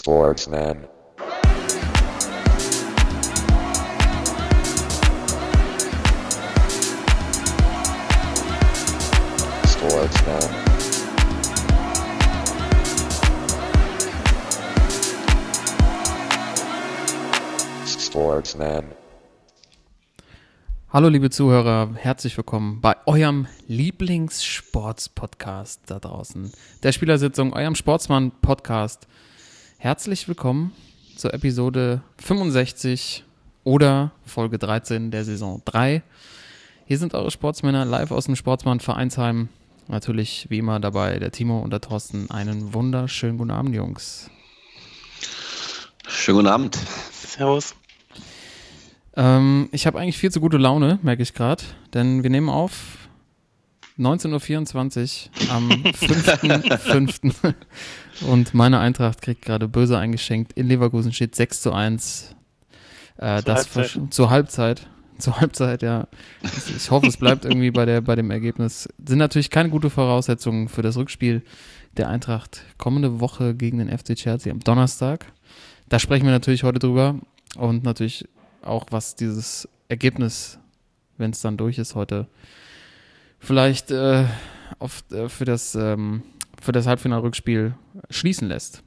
Sportsman. Sportsman. Sportsman. Hallo liebe Zuhörer, herzlich willkommen bei eurem Lieblingssports-Podcast da draußen, der Spielersitzung, eurem Sportsmann-Podcast. Herzlich willkommen zur Episode 65 oder Folge 13 der Saison 3. Hier sind eure Sportsmänner live aus dem Sportsmann Vereinsheim. Natürlich wie immer dabei der Timo und der Thorsten. Einen wunderschönen guten Abend, Jungs. Schönen guten Abend. Servus. Ähm, ich habe eigentlich viel zu gute Laune, merke ich gerade, denn wir nehmen auf 19.24 Uhr am 5.5. und meine Eintracht kriegt gerade böse eingeschenkt. In Leverkusen steht 6 zu 1. Äh, Zur das Halbzeit. zur Halbzeit. Zur Halbzeit, ja. Ich hoffe, es bleibt irgendwie bei, der, bei dem Ergebnis. Sind natürlich keine gute Voraussetzungen für das Rückspiel der Eintracht kommende Woche gegen den FC Chelsea am Donnerstag. Da sprechen wir natürlich heute drüber und natürlich auch, was dieses Ergebnis, wenn es dann durch ist, heute vielleicht äh, auf, äh, für, das, ähm, für das Halbfinalrückspiel schließen lässt.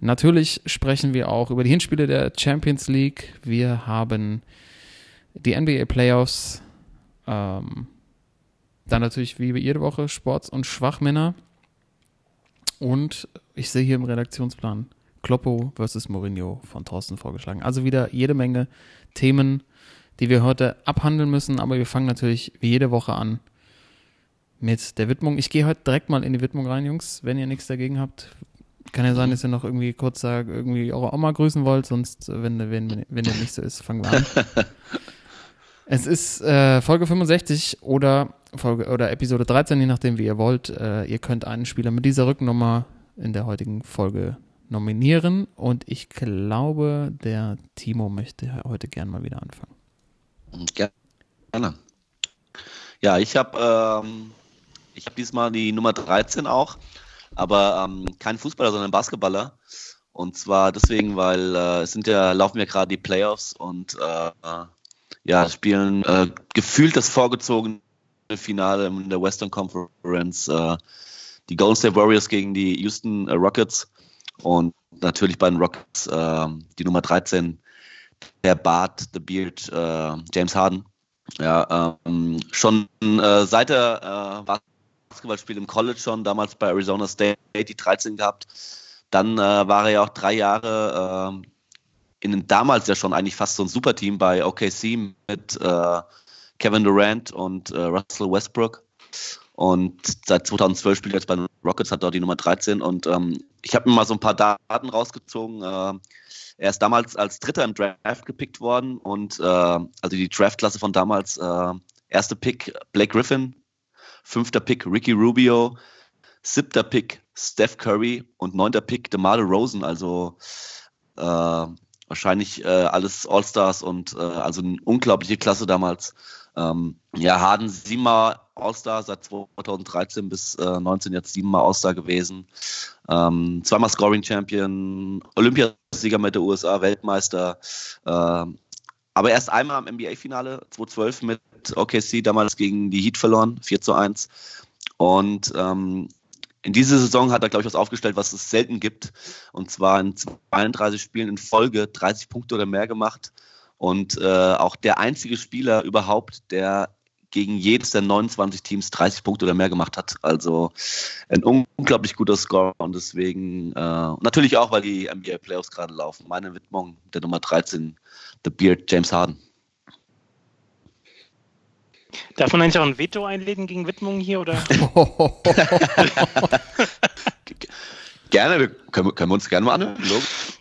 Natürlich sprechen wir auch über die Hinspiele der Champions League. Wir haben die NBA Playoffs. Ähm, dann natürlich wie jede Woche Sports- und Schwachmänner. Und ich sehe hier im Redaktionsplan Kloppo versus Mourinho von Thorsten vorgeschlagen. Also wieder jede Menge Themen, die wir heute abhandeln müssen. Aber wir fangen natürlich wie jede Woche an mit der Widmung. Ich gehe heute direkt mal in die Widmung rein, Jungs, wenn ihr nichts dagegen habt. Kann ja sein, dass ihr noch irgendwie kurz sagt, irgendwie eure Oma grüßen wollt, sonst, äh, wenn, wenn, wenn der nicht so ist, fangen wir an. es ist äh, Folge 65 oder Folge oder Episode 13, je nachdem, wie ihr wollt. Äh, ihr könnt einen Spieler mit dieser Rücknummer in der heutigen Folge nominieren und ich glaube, der Timo möchte heute gern mal wieder anfangen. Gerne. Ja, ich habe ähm, ich hab diesmal die Nummer 13 auch, aber ähm, kein Fußballer, sondern Basketballer. Und zwar deswegen, weil äh, es sind ja, laufen ja gerade die Playoffs und äh, ja, spielen äh, gefühlt das vorgezogene Finale in der Western Conference. Äh, die Golden State Warriors gegen die Houston äh, Rockets und natürlich bei den Rockets äh, die Nummer 13, der Bart, The Beard, James Harden. Ja, ähm, schon äh, seit er äh, Basketball im College schon, damals bei Arizona State die 13 gehabt. Dann äh, war er ja auch drei Jahre äh, in den damals ja schon eigentlich fast so ein Superteam bei OKC mit äh, Kevin Durant und äh, Russell Westbrook. Und seit 2012 spielt er jetzt bei den Rockets, hat dort die Nummer 13. Und ähm, ich habe mir mal so ein paar Daten rausgezogen. Äh, er ist damals als Dritter im Draft gepickt worden und äh, also die Draftklasse von damals, äh, erster Pick Blake Griffin, fünfter Pick Ricky Rubio, siebter Pick Steph Curry und neunter Pick DeMar DeRozan, also äh, wahrscheinlich äh, alles All-Stars und äh, also eine unglaubliche Klasse damals. Ähm, ja, Harden siebenmal All-Star seit 2013 bis äh, 19 jetzt siebenmal All-Star gewesen. Ähm, zweimal Scoring-Champion, Olympiasieger mit der USA, Weltmeister. Ähm, aber erst einmal am NBA-Finale 2012 mit OKC, damals gegen die Heat verloren, 4 zu 1. Und ähm, in dieser Saison hat er, glaube ich, was aufgestellt, was es selten gibt. Und zwar in 32 Spielen in Folge 30 Punkte oder mehr gemacht. Und äh, auch der einzige Spieler überhaupt, der gegen jedes der 29 Teams 30 Punkte oder mehr gemacht hat. Also ein unglaublich guter Score und deswegen äh, natürlich auch, weil die NBA Playoffs gerade laufen. Meine Widmung der Nummer 13, The Beard, James Harden. Darf man eigentlich auch ein Veto einlegen gegen Widmungen hier oder? Gerne, wir können, können wir uns gerne mal anhören.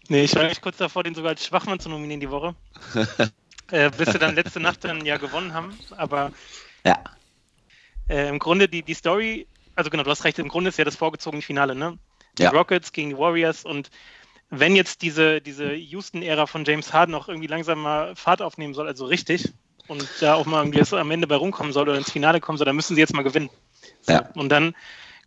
Nee, ich war eigentlich kurz davor, den sogar als Schwachmann zu nominieren die Woche. äh, bis wir dann letzte Nacht dann ja gewonnen haben. Aber Ja. äh, im Grunde die, die Story, also genau, du hast recht, im Grunde ist ja das vorgezogene Finale, ne? Die Ja. Rockets gegen die Warriors und wenn jetzt diese, diese Houston-Ära von James Harden auch irgendwie langsam mal Fahrt aufnehmen soll, also richtig, und da auch mal irgendwie das am Ende bei rumkommen soll oder ins Finale kommen soll, dann müssen sie jetzt mal gewinnen. So, Ja. Und dann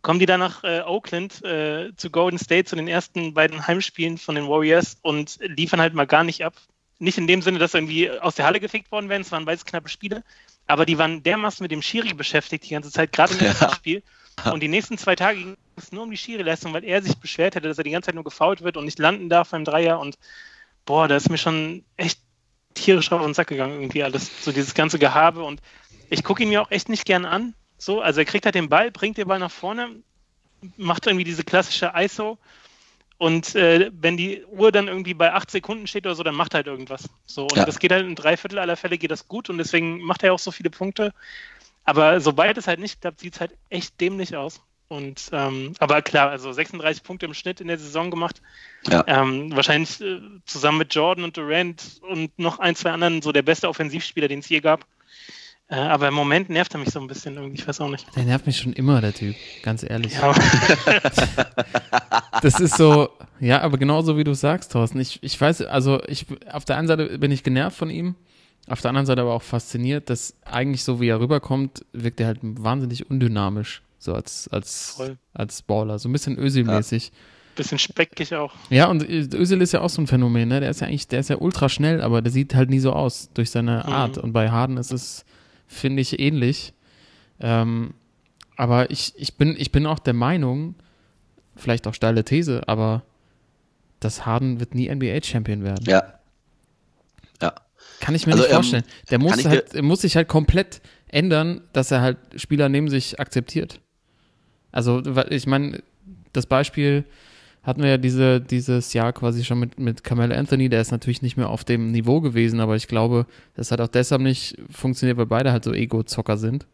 kommen die dann nach äh, Oakland äh, zu Golden State zu den ersten beiden Heimspielen von den Warriors und liefern halt mal gar nicht ab. Nicht in dem Sinne, dass irgendwie aus der Halle gefickt worden wären, es waren beides knappe Spiele, aber die waren dermaßen mit dem Schiri beschäftigt die ganze Zeit, gerade im Ja. Spiel. Und die nächsten zwei Tage ging es nur um die Schiri-Leistung, weil er sich beschwert hätte, dass er die ganze Zeit nur gefault wird und nicht landen darf beim Dreier. Und boah, da ist mir schon echt tierisch auf den Sack gegangen, irgendwie alles. So dieses ganze Gehabe. Und ich gucke ihn mir auch echt nicht gern an. So, also er kriegt halt den Ball, bringt den Ball nach vorne, macht irgendwie diese klassische ISO. Und äh, wenn die Uhr dann irgendwie bei acht Sekunden steht oder so, dann macht er halt irgendwas. So, und Ja. das geht halt in drei Viertel aller Fälle geht das gut und deswegen macht er auch so viele Punkte. Aber sobald es halt nicht klappt, sieht es halt echt dämlich aus. Und ähm, aber klar, also 36 Punkte im Schnitt in der Saison gemacht. Ja. Ähm, wahrscheinlich äh, zusammen mit Jordan und Durant und noch ein, zwei anderen so der beste Offensivspieler, den es je gab. Äh, aber im Moment nervt er mich so ein bisschen irgendwie, ich weiß auch nicht. Der nervt mich schon immer, der Typ, ganz ehrlich. Ja, Das ist so, ja, aber genauso wie du sagst, Thorsten. Ich, ich weiß, also ich, auf der einen Seite bin ich genervt von ihm, auf der anderen Seite aber auch fasziniert, dass eigentlich so wie er rüberkommt, wirkt er halt wahnsinnig undynamisch, so als, als, Voll. als Baller, so ein bisschen Özil-mäßig. bisschen speckig auch. Ja. und Özil ist ja auch so ein Phänomen, ne? Der ist ja eigentlich, der ist ja ultra schnell, aber der sieht halt nie so aus durch seine Mhm. Art. Und bei Harden ist es, finde ich, ähnlich. Ähm, aber ich, ich, bin, ich bin auch der Meinung, vielleicht auch steile These, aber dass Harden wird nie NBA-Champion werden. Ja. Ja. Kann ich mir Also, nicht ähm, vorstellen. Der muss, halt, er muss sich halt komplett ändern, dass er halt Spieler neben sich akzeptiert. Also, ich meine, das Beispiel hatten wir ja diese, dieses Jahr quasi schon mit, mit Carmelo Anthony, der ist natürlich nicht mehr auf dem Niveau gewesen, aber ich glaube, das hat auch deshalb nicht funktioniert, weil beide halt so Ego-Zocker sind.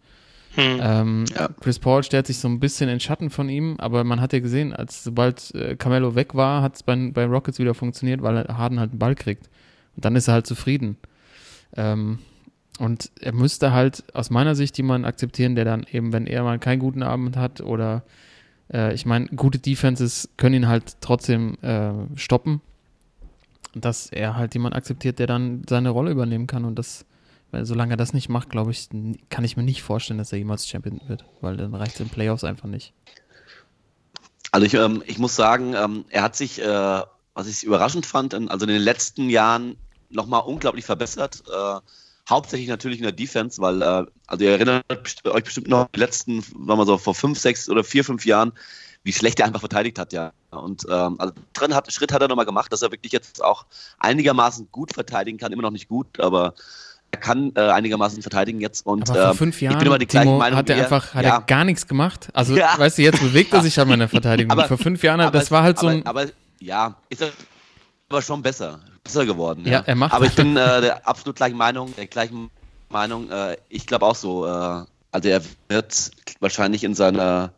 Hm. Ähm, Ja. Chris Paul stellt sich so ein bisschen in Schatten von ihm, aber man hat ja gesehen, als sobald äh, Carmelo weg war, hat es bei, bei Rockets wieder funktioniert, weil er Harden halt einen Ball kriegt. Und dann ist er halt zufrieden. Ähm, und er müsste halt aus meiner Sicht jemanden akzeptieren, der dann eben, wenn er mal keinen guten Abend hat oder äh, ich meine, gute Defenses können ihn halt trotzdem äh, stoppen, dass er halt jemanden akzeptiert, der dann seine Rolle übernehmen kann und das weil solange er das nicht macht, glaube ich, kann ich mir nicht vorstellen, dass er jemals Champion wird, weil dann reicht es in Playoffs einfach nicht. Also ich, ähm, ich muss sagen, ähm, er hat sich, äh, was ich überraschend fand, also in den letzten Jahren nochmal unglaublich verbessert. Äh, hauptsächlich natürlich in der Defense, weil, äh, also ihr erinnert euch bestimmt noch die letzten, sagen wir so, vor fünf, sechs oder vier, fünf Jahren, wie schlecht er einfach verteidigt hat, ja. Und ähm, also drin hat, Schritt hat er nochmal gemacht, dass er wirklich jetzt auch einigermaßen gut verteidigen kann, immer noch nicht gut, aber er kann äh, einigermaßen verteidigen jetzt und Aber vor ähm, fünf Jahren, ich bin immer die gleiche Meinung hat er einfach, hat ja. er gar nichts gemacht. Also, Ja. weißt du, jetzt bewegt er sich mal in der Verteidigung. Aber- vor fünf Jahren, das es- war halt so aber, ein, Aber ja, ist er aber schon besser, besser geworden. Ja, er macht- Aber ich bin äh, der absolut gleichen Meinung, der gleichen Meinung. Äh, ich glaube auch so. Äh, also er wird wahrscheinlich in seiner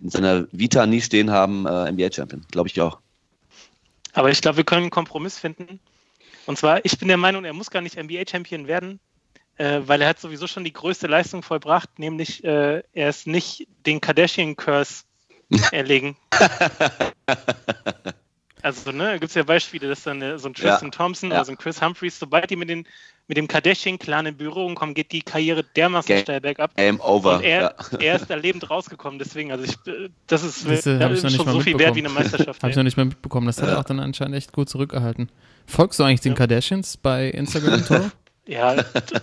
in seiner Vita nie stehen haben, äh, NBA-Champion. Glaube ich auch. Aber ich glaube, wir können einen Kompromiss finden. Und zwar, ich bin der Meinung, er muss gar nicht NBA-Champion werden, äh, weil er hat sowieso schon die größte Leistung vollbracht, nämlich äh, er ist nicht den Kardashian-Curse erlegen. Also, ne, da gibt es ja Beispiele, dass dann äh, so ein Tristan Thompson ja. oder so ein Chris Humphreys, sobald die mit, den, mit dem Kardashian-Clan in Berührung kommen, geht die Karriere dermaßen Game- steil bergab. Game over. Und er, ja. er ist da lebend rausgekommen, deswegen, also ich, äh, das ist, Siehste, ja, hab ich noch ist nicht schon mal so viel wert wie eine Meisterschaft. habe ich noch nicht mehr mitbekommen. Das hat er auch dann anscheinend echt gut zurückgehalten. Folgst du eigentlich den Ja. Kardashians bei Instagram, Toro? Ja,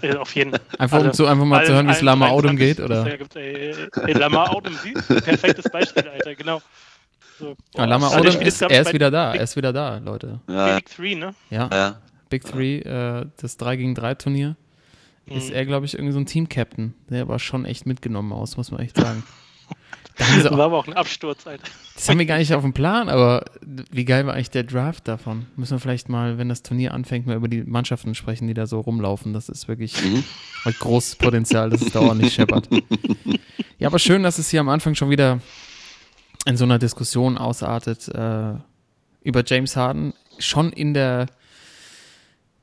äh, auf jeden Fall. Einfach, um, Alle- zu, einfach mal zu hören, wie es Lama 23 Odom geht, oder? da gibt, ey, ey, Lama Odom? Perfektes Beispiel, Alter, genau. So. Ja, Lama Also Odom ist, er ist wieder da, Big, er ist wieder da, Leute. Ja, Big Three, ne? Ja, ja. Big Three, äh, das 3 gegen 3 Turnier, ist Mhm. er, glaube ich, irgendwie so ein Team-Captain. Der aber schon echt mitgenommen aus, muss man echt sagen. Da Das auch, war aber auch ein Absturz, Alter. das haben wir gar nicht auf dem Plan, aber wie geil war eigentlich der Draft davon? Müssen wir vielleicht mal, wenn das Turnier anfängt, mal über die Mannschaften sprechen, die da so rumlaufen. Das ist wirklich Mhm. großes Potenzial, dass es dauernd nicht scheppert. Ja, aber schön, dass es hier am Anfang schon wieder in so einer Diskussion ausartet äh, über James Harden. Schon in der,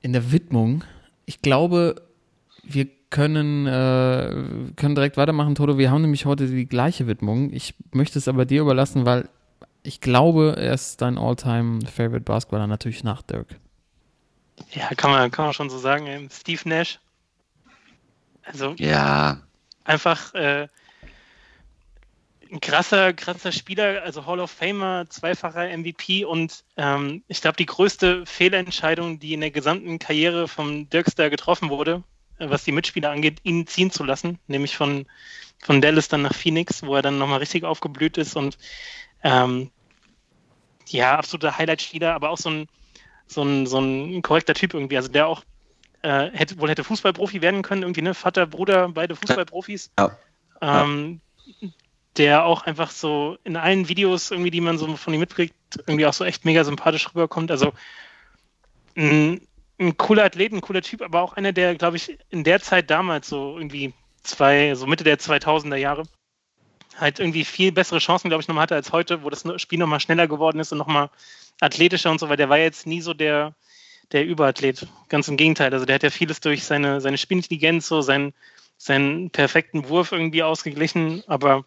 in der Widmung. Ich glaube, wir können, äh, können direkt weitermachen, Toto. Wir haben nämlich heute die gleiche Widmung. Ich möchte es aber dir überlassen, weil ich glaube, er ist dein All-Time-Favorite Basketballer, natürlich nach Dirk. Ja, kann man, kann man schon so sagen. ey. Steve Nash. Also ja. einfach, äh, ein krasser, krasser Spieler, also Hall of Famer, zweifacher MVP und ähm, ich glaube, die größte Fehlentscheidung, die in der gesamten Karriere vom Dirkster getroffen wurde, äh, was die Mitspieler angeht, ihn ziehen zu lassen, nämlich von, von Dallas dann nach Phoenix, wo er dann nochmal richtig aufgeblüht ist und ähm, ja, absoluter Highlight-Spieler, aber auch so ein, so, ein, so ein korrekter Typ irgendwie, also der auch äh, hätte, wohl hätte Fußballprofi werden können, irgendwie, ne? Vater, Bruder, beide Fußballprofis. Ja. Ähm, der auch einfach so in allen Videos irgendwie, die man so von ihm mitkriegt, irgendwie auch so echt mega sympathisch rüberkommt. Also ein, ein cooler Athlet, ein cooler Typ, aber auch einer, der, glaube ich, in der Zeit damals so irgendwie zwei, so Mitte der 2000er Jahre halt irgendwie viel bessere Chancen, glaube ich, nochmal hatte als heute, wo das Spiel nochmal schneller geworden ist und nochmal athletischer und so, weil der war jetzt nie so der, der Überathlet. Ganz im Gegenteil. Also der hat ja vieles durch seine, seine Spielintelligenz, so seinen, seinen perfekten Wurf irgendwie ausgeglichen, aber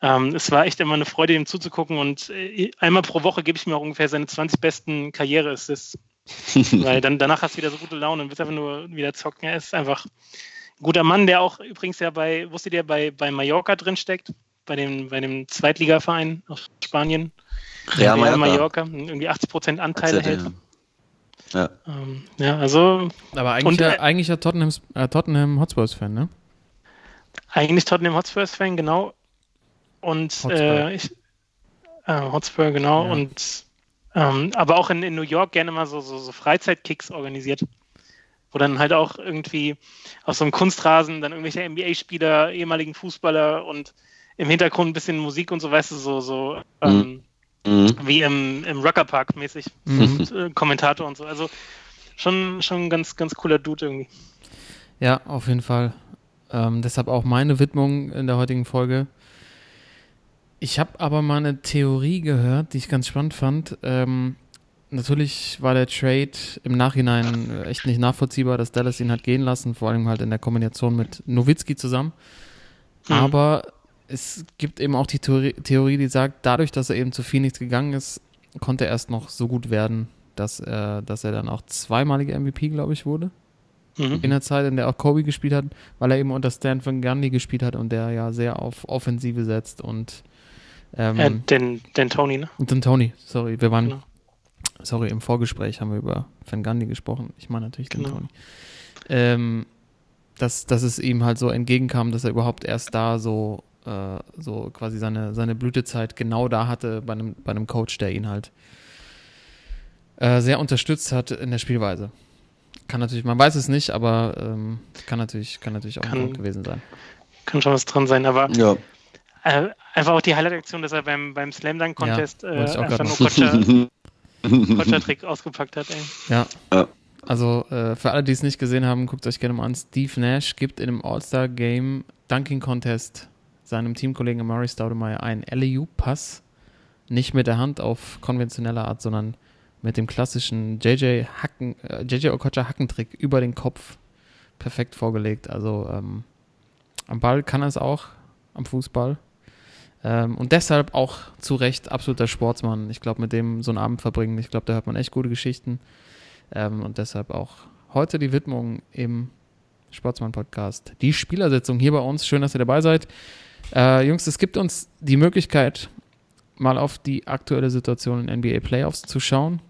ähm, es war echt immer eine Freude, ihm zuzugucken und äh, einmal pro Woche gebe ich mir auch ungefähr seine 20 besten Karriere-Assists. Weil dann danach hast du wieder so gute Laune und willst einfach nur wieder zocken. Er ist einfach ein guter Mann, der auch übrigens ja bei, wusstet ihr, bei, bei Mallorca drin steckt, bei dem, bei dem Zweitligaverein aus Spanien. Real Real Mallorca. Mallorca, irgendwie 80 Prozent Anteile hält. Ja. Ähm, ja, also Aber eigentlich, Und, ja, äh, eigentlich ja Tottenham, äh, Tottenham Hotspurs-Fan, ne? Eigentlich Tottenham Hotspurs-Fan, genau. Und Hotspur. äh, ich, äh, Hotspur, genau. Ja. Und ähm, aber auch in, in New York gerne mal so, so, so Freizeitkicks organisiert. Wo dann halt auch irgendwie auf so einem Kunstrasen dann irgendwelche NBA-Spieler, ehemaligen Fußballer und im Hintergrund ein bisschen Musik und so, weißt du, so, so ähm, Mhm. wie im, im Ruckerpark mäßig. Mhm. Und, äh, Kommentator und so. Also schon, schon ein ganz, ganz cooler Dude irgendwie. Ja, auf jeden Fall. Ähm, deshalb auch meine Widmung in der heutigen Folge. Ich habe aber mal eine Theorie gehört, die ich ganz spannend fand. Ähm, natürlich war der Trade im Nachhinein äh, echt nicht nachvollziehbar, dass Dallas ihn hat gehen lassen, vor allem halt in der Kombination mit Nowitzki zusammen. Mhm. Aber es gibt eben auch die Theorie, Theorie, die sagt, dadurch, dass er eben zu Phoenix gegangen ist, konnte er erst noch so gut werden, dass er, dass er dann auch zweimalige MVP, glaube ich, wurde Mhm. in der Zeit, in der auch Kobe gespielt hat, weil er eben unter Stan Van Gundy gespielt hat und der ja sehr auf Offensive setzt und ähm, Äh, den, den Tony, ne? und dann Tony, sorry, wir waren, Genau. sorry, im Vorgespräch haben wir über Van Gundy gesprochen. Ich meine natürlich den Genau. Tony. Ähm, dass, dass es ihm halt so entgegenkam, dass er überhaupt erst da so, äh, so quasi seine, seine Blütezeit genau da hatte bei einem, bei einem Coach, der ihn halt äh, sehr unterstützt hat in der Spielweise. Kann natürlich, man weiß es nicht, aber ähm, kann natürlich, kann natürlich auch ein Kann- Grund gewesen sein. Kann schon was dran sein, aber Ja. äh, einfach auch die Highlight-Aktion, dass er beim, beim Slam Dunk Contest Ja, äh, einfach nur Kotscher-Trick ausgepackt hat. Ey. Ja. Ja. Also äh, für alle, die es nicht gesehen haben, guckt euch gerne mal an. Steve Nash gibt in einem All-Star-Game Dunking Contest seinem Teamkollegen Amari Staudemeyer einen LEU-Pass. Nicht mit der Hand auf konventionelle Art, sondern mit dem klassischen JJ Hacken, äh, JJ Okocha Hackentrick über den Kopf perfekt vorgelegt. Also ähm, am Ball kann er es auch, am Fußball. Ähm, und deshalb auch zu Recht absoluter Sportsmann. Ich glaube, mit dem so einen Abend verbringen, ich glaube, da hört man echt gute Geschichten. Ähm, und deshalb auch heute die Widmung im Sportsmann-Podcast. Die Spielersitzung hier bei uns. Schön, dass ihr dabei seid. Äh, Jungs, es gibt uns die Möglichkeit, mal auf die aktuelle Situation in NBA Playoffs zu schauen.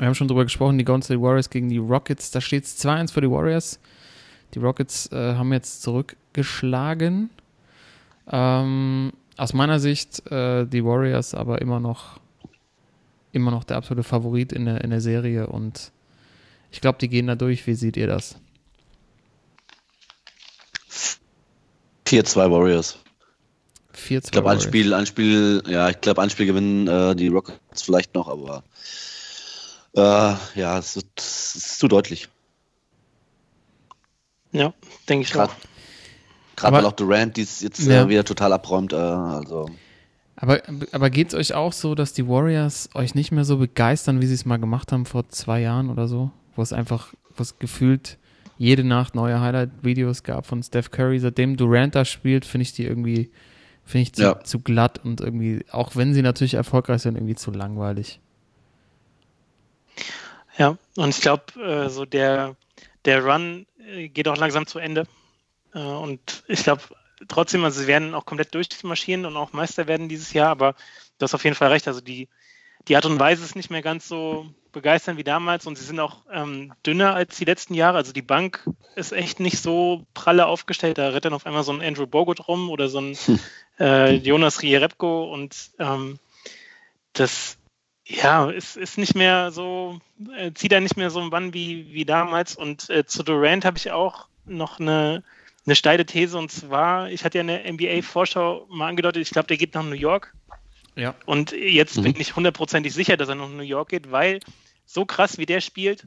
Wir haben schon drüber gesprochen, die Golden State Warriors gegen die Rockets. Da steht es 2-1 für die Warriors. Die Rockets äh, haben jetzt zurückgeschlagen. Ähm, aus meiner Sicht äh, die Warriors aber immer noch immer noch der absolute Favorit in der, in der Serie und ich glaube, die gehen da durch. Wie seht ihr das? 4-2 Warriors. 4-2 Ich glaube, ein Warriors. Spiel, ein Spiel, ja, ich glaube, ein Spiel gewinnen äh, die Rockets vielleicht noch, aber äh, ja, es ist, es ist zu deutlich. Ja, denke ich Gerade auch. gerade weil auch Durant dies jetzt Ja. äh, wieder total abräumt. Äh, also Aber, aber geht es euch auch so, dass die Warriors euch nicht mehr so begeistern, wie sie es mal gemacht haben vor zwei Jahren oder so? Wo es einfach, wo es gefühlt jede Nacht neue Highlight-Videos gab von Steph Curry. Seitdem Durant da spielt, finde ich die irgendwie, finde ich zu, Ja. zu glatt und irgendwie, auch wenn sie natürlich erfolgreich sind, irgendwie zu langweilig. Ja, und ich glaube, äh, so der, der Run äh, geht auch langsam zu Ende. Äh, und ich glaube, trotzdem, also sie werden auch komplett durchmarschieren und auch Meister werden dieses Jahr, aber du hast auf jeden Fall recht. Also die, die Art und Weise ist nicht mehr ganz so begeisternd wie damals und sie sind auch ähm, dünner als die letzten Jahre. Also die Bank ist echt nicht so pralle aufgestellt. Da rennt dann auf einmal so ein Andrew Bogut rum oder so ein äh, Jonas Rierepko und ähm, das ja, ist, ist nicht mehr so, äh, zieht er nicht mehr so einen Bann wie, wie damals. Und äh, zu Durant habe ich auch noch eine, eine steile These und zwar, ich hatte ja eine NBA-Vorschau mal angedeutet, ich glaube, der geht nach New York. Ja. Und jetzt Mhm. bin ich hundertprozentig sicher, dass er nach New York geht, weil so krass wie der spielt,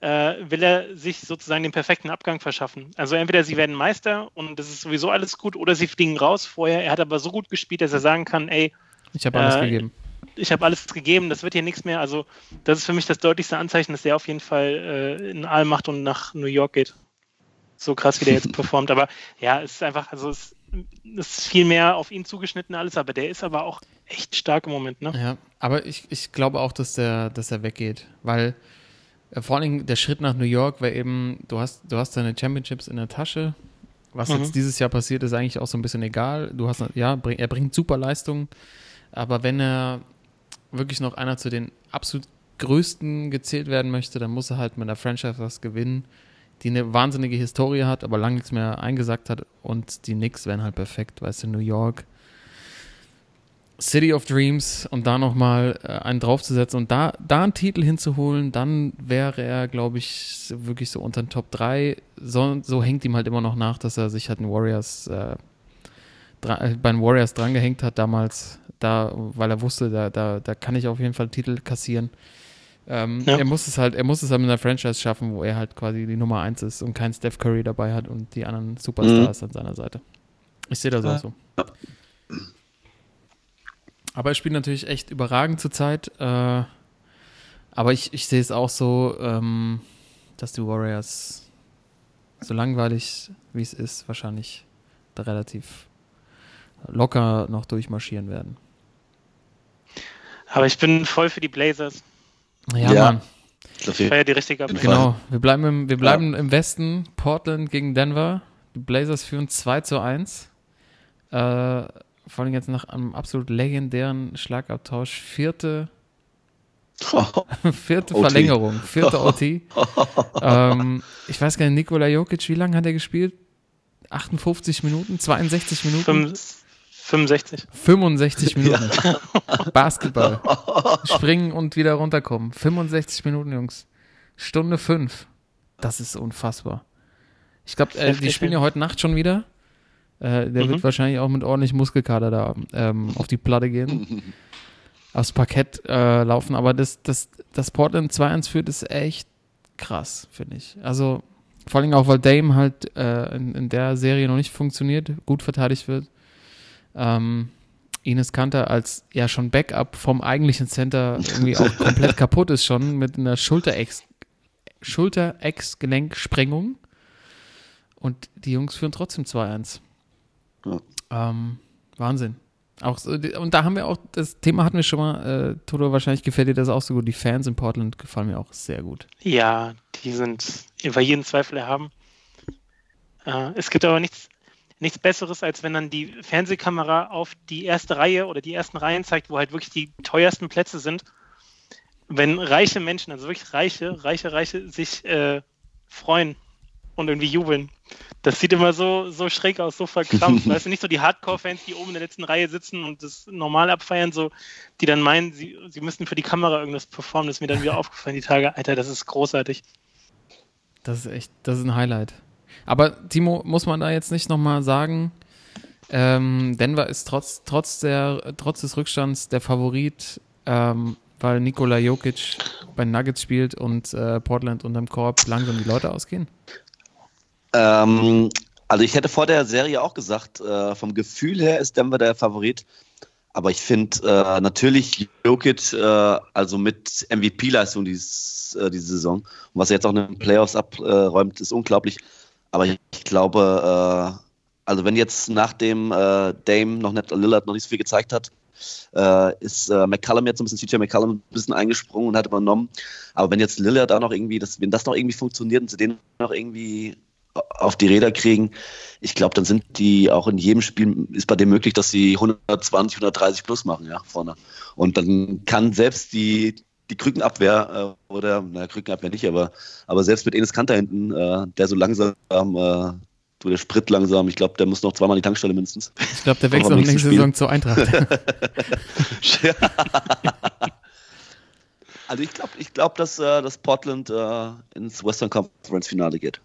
äh, will er sich sozusagen den perfekten Abgang verschaffen. Also entweder sie werden Meister und das ist sowieso alles gut, oder sie fliegen raus vorher. Er hat aber so gut gespielt, dass er sagen kann, ey, Ich habe alles Äh, gegeben. Ich habe alles gegeben, das wird hier nichts mehr. Also das ist für mich das deutlichste Anzeichen, dass der auf jeden Fall äh, in All macht und nach New York geht. So krass, wie der jetzt performt. Aber ja, es ist einfach, also es, es ist viel mehr auf ihn zugeschnitten alles, aber der ist aber auch echt stark im Moment, ne? Ja, aber ich, ich glaube auch, dass der, dass er weggeht, weil äh, vor allen Dingen der Schritt nach New York wäre eben, du hast, du hast deine Championships in der Tasche. Was Mhm. jetzt dieses Jahr passiert, ist eigentlich auch so ein bisschen egal. Du hast, ja, bring, er bringt super Leistungen, aber wenn er wirklich noch einer zu den absolut größten gezählt werden möchte, dann muss er halt mit der Franchise was gewinnen, die eine wahnsinnige Historie hat, aber lange nichts mehr eingesagt hat und die Knicks wären halt perfekt, weißt du, New York. City of Dreams und da nochmal äh, einen draufzusetzen und da, da einen Titel hinzuholen, dann wäre er, glaube ich, wirklich so unter den Top 3. So, so hängt ihm halt immer noch nach, dass er sich halt den Warriors, äh, äh, bei den Warriors drangehängt hat damals, da, weil er wusste, da, da, da kann ich auf jeden Fall Titel kassieren. Ähm, Ja. Er muss es halt, er muss es halt mit einer Franchise schaffen, wo er halt quasi die Nummer 1 ist und kein Steph Curry dabei hat und die anderen Superstars an seiner Seite. Ich sehe das auch so. Aber er spielt natürlich echt überragend zurzeit. Äh, aber ich, ich sehe es auch so, ähm, dass die Warriors, so langweilig wie es ist, wahrscheinlich da relativ locker noch durchmarschieren werden. Aber ich bin voll für die Blazers. Ja, Ja. Mann. War ja die richtige Abwehr. Genau. Wir bleiben, im, wir bleiben im Westen. Portland gegen Denver. Die Blazers führen 2 zu 1. Äh, vor allem jetzt nach einem absolut legendären Schlagabtausch. Vierte Vierte OT. Verlängerung, vierte OT. ähm, ich weiß gar nicht, Nikola Jokic, wie lange hat er gespielt? 58 Minuten, 62 Minuten, Fünf- 65. 65 Minuten. Basketball. Springen und wieder runterkommen. 65 Minuten, Jungs. Stunde 5. Das ist unfassbar. Ich glaube, äh, die spielen ja. ja heute Nacht schon wieder. Äh, der Mhm. wird wahrscheinlich auch mit ordentlich Muskelkater da ähm, auf die Platte gehen. Aufs Parkett äh, laufen. Aber das, das, das Portland 2-1 führt, ist echt krass, finde ich. Also vor allem auch, weil Dame halt äh, in, in der Serie noch nicht funktioniert, gut verteidigt wird. Ähm, Ines Kanter als ja schon Backup vom eigentlichen Center irgendwie auch komplett kaputt ist schon mit einer Schulterex Schulter-Ex-Gelenksprengung. Und die Jungs führen trotzdem 2-1. Ja. Ähm, Wahnsinn. Auch so, und da haben wir auch, das Thema hatten wir schon mal, äh, Toto, wahrscheinlich gefällt dir das auch so gut. Die Fans in Portland gefallen mir auch sehr gut. Ja, die sind über jeden Zweifel erhaben. Äh, es gibt aber nichts, nichts Besseres, als wenn dann die Fernsehkamera auf die erste Reihe oder die ersten Reihen zeigt, wo halt wirklich die teuersten Plätze sind. Wenn reiche Menschen, also wirklich reiche, reiche, reiche, sich äh, freuen und irgendwie jubeln. Das sieht immer so, so schräg aus, so verkrampft. weißt du, nicht so die Hardcore-Fans, die oben in der letzten Reihe sitzen und das normal abfeiern, so, die dann meinen, sie, sie müssten für die Kamera irgendwas performen. Das ist mir dann wieder aufgefallen, die Tage. Alter, das ist großartig. Das ist echt, das ist ein Highlight. Aber Timo, muss man da jetzt nicht nochmal sagen, ähm, Denver ist trotz, trotz, der, trotz des Rückstands der Favorit, ähm, weil Nikola Jokic bei Nuggets spielt und äh, Portland unterm Korb langsam die Leute ausgehen? Ähm, also ich hätte vor der Serie auch gesagt, äh, vom Gefühl her ist Denver der Favorit. Aber ich finde äh, natürlich Jokic, äh, also mit MVP-Leistung dieses, äh, diese Saison und was er jetzt auch in den Playoffs abräumt, ist unglaublich. Aber ich, glaube, äh, also wenn jetzt nach dem äh, Dame noch nicht Lillard noch nicht so viel gezeigt hat, äh, ist äh, McCallum jetzt ein bisschen, CJ McCallum ein bisschen eingesprungen und hat übernommen. Aber wenn jetzt Lillard auch noch irgendwie, das, wenn das noch irgendwie funktioniert und sie den noch irgendwie auf die Räder kriegen, ich glaube, dann sind die auch in jedem Spiel, ist bei dem möglich, dass sie 120, 130 plus machen, ja, vorne. Und dann kann selbst die, die Krückenabwehr äh, oder, na, Krückenabwehr nicht, aber, aber selbst mit Enes Kanter hinten, äh, der so langsam, äh, so der Sprit langsam, ich glaube, der muss noch zweimal in die Tankstelle mindestens. Ich glaube, der wechselt nächste Spiel. Saison zur Eintracht. also ich glaube, ich glaub, dass, äh, dass Portland äh, ins Western Conference Finale geht.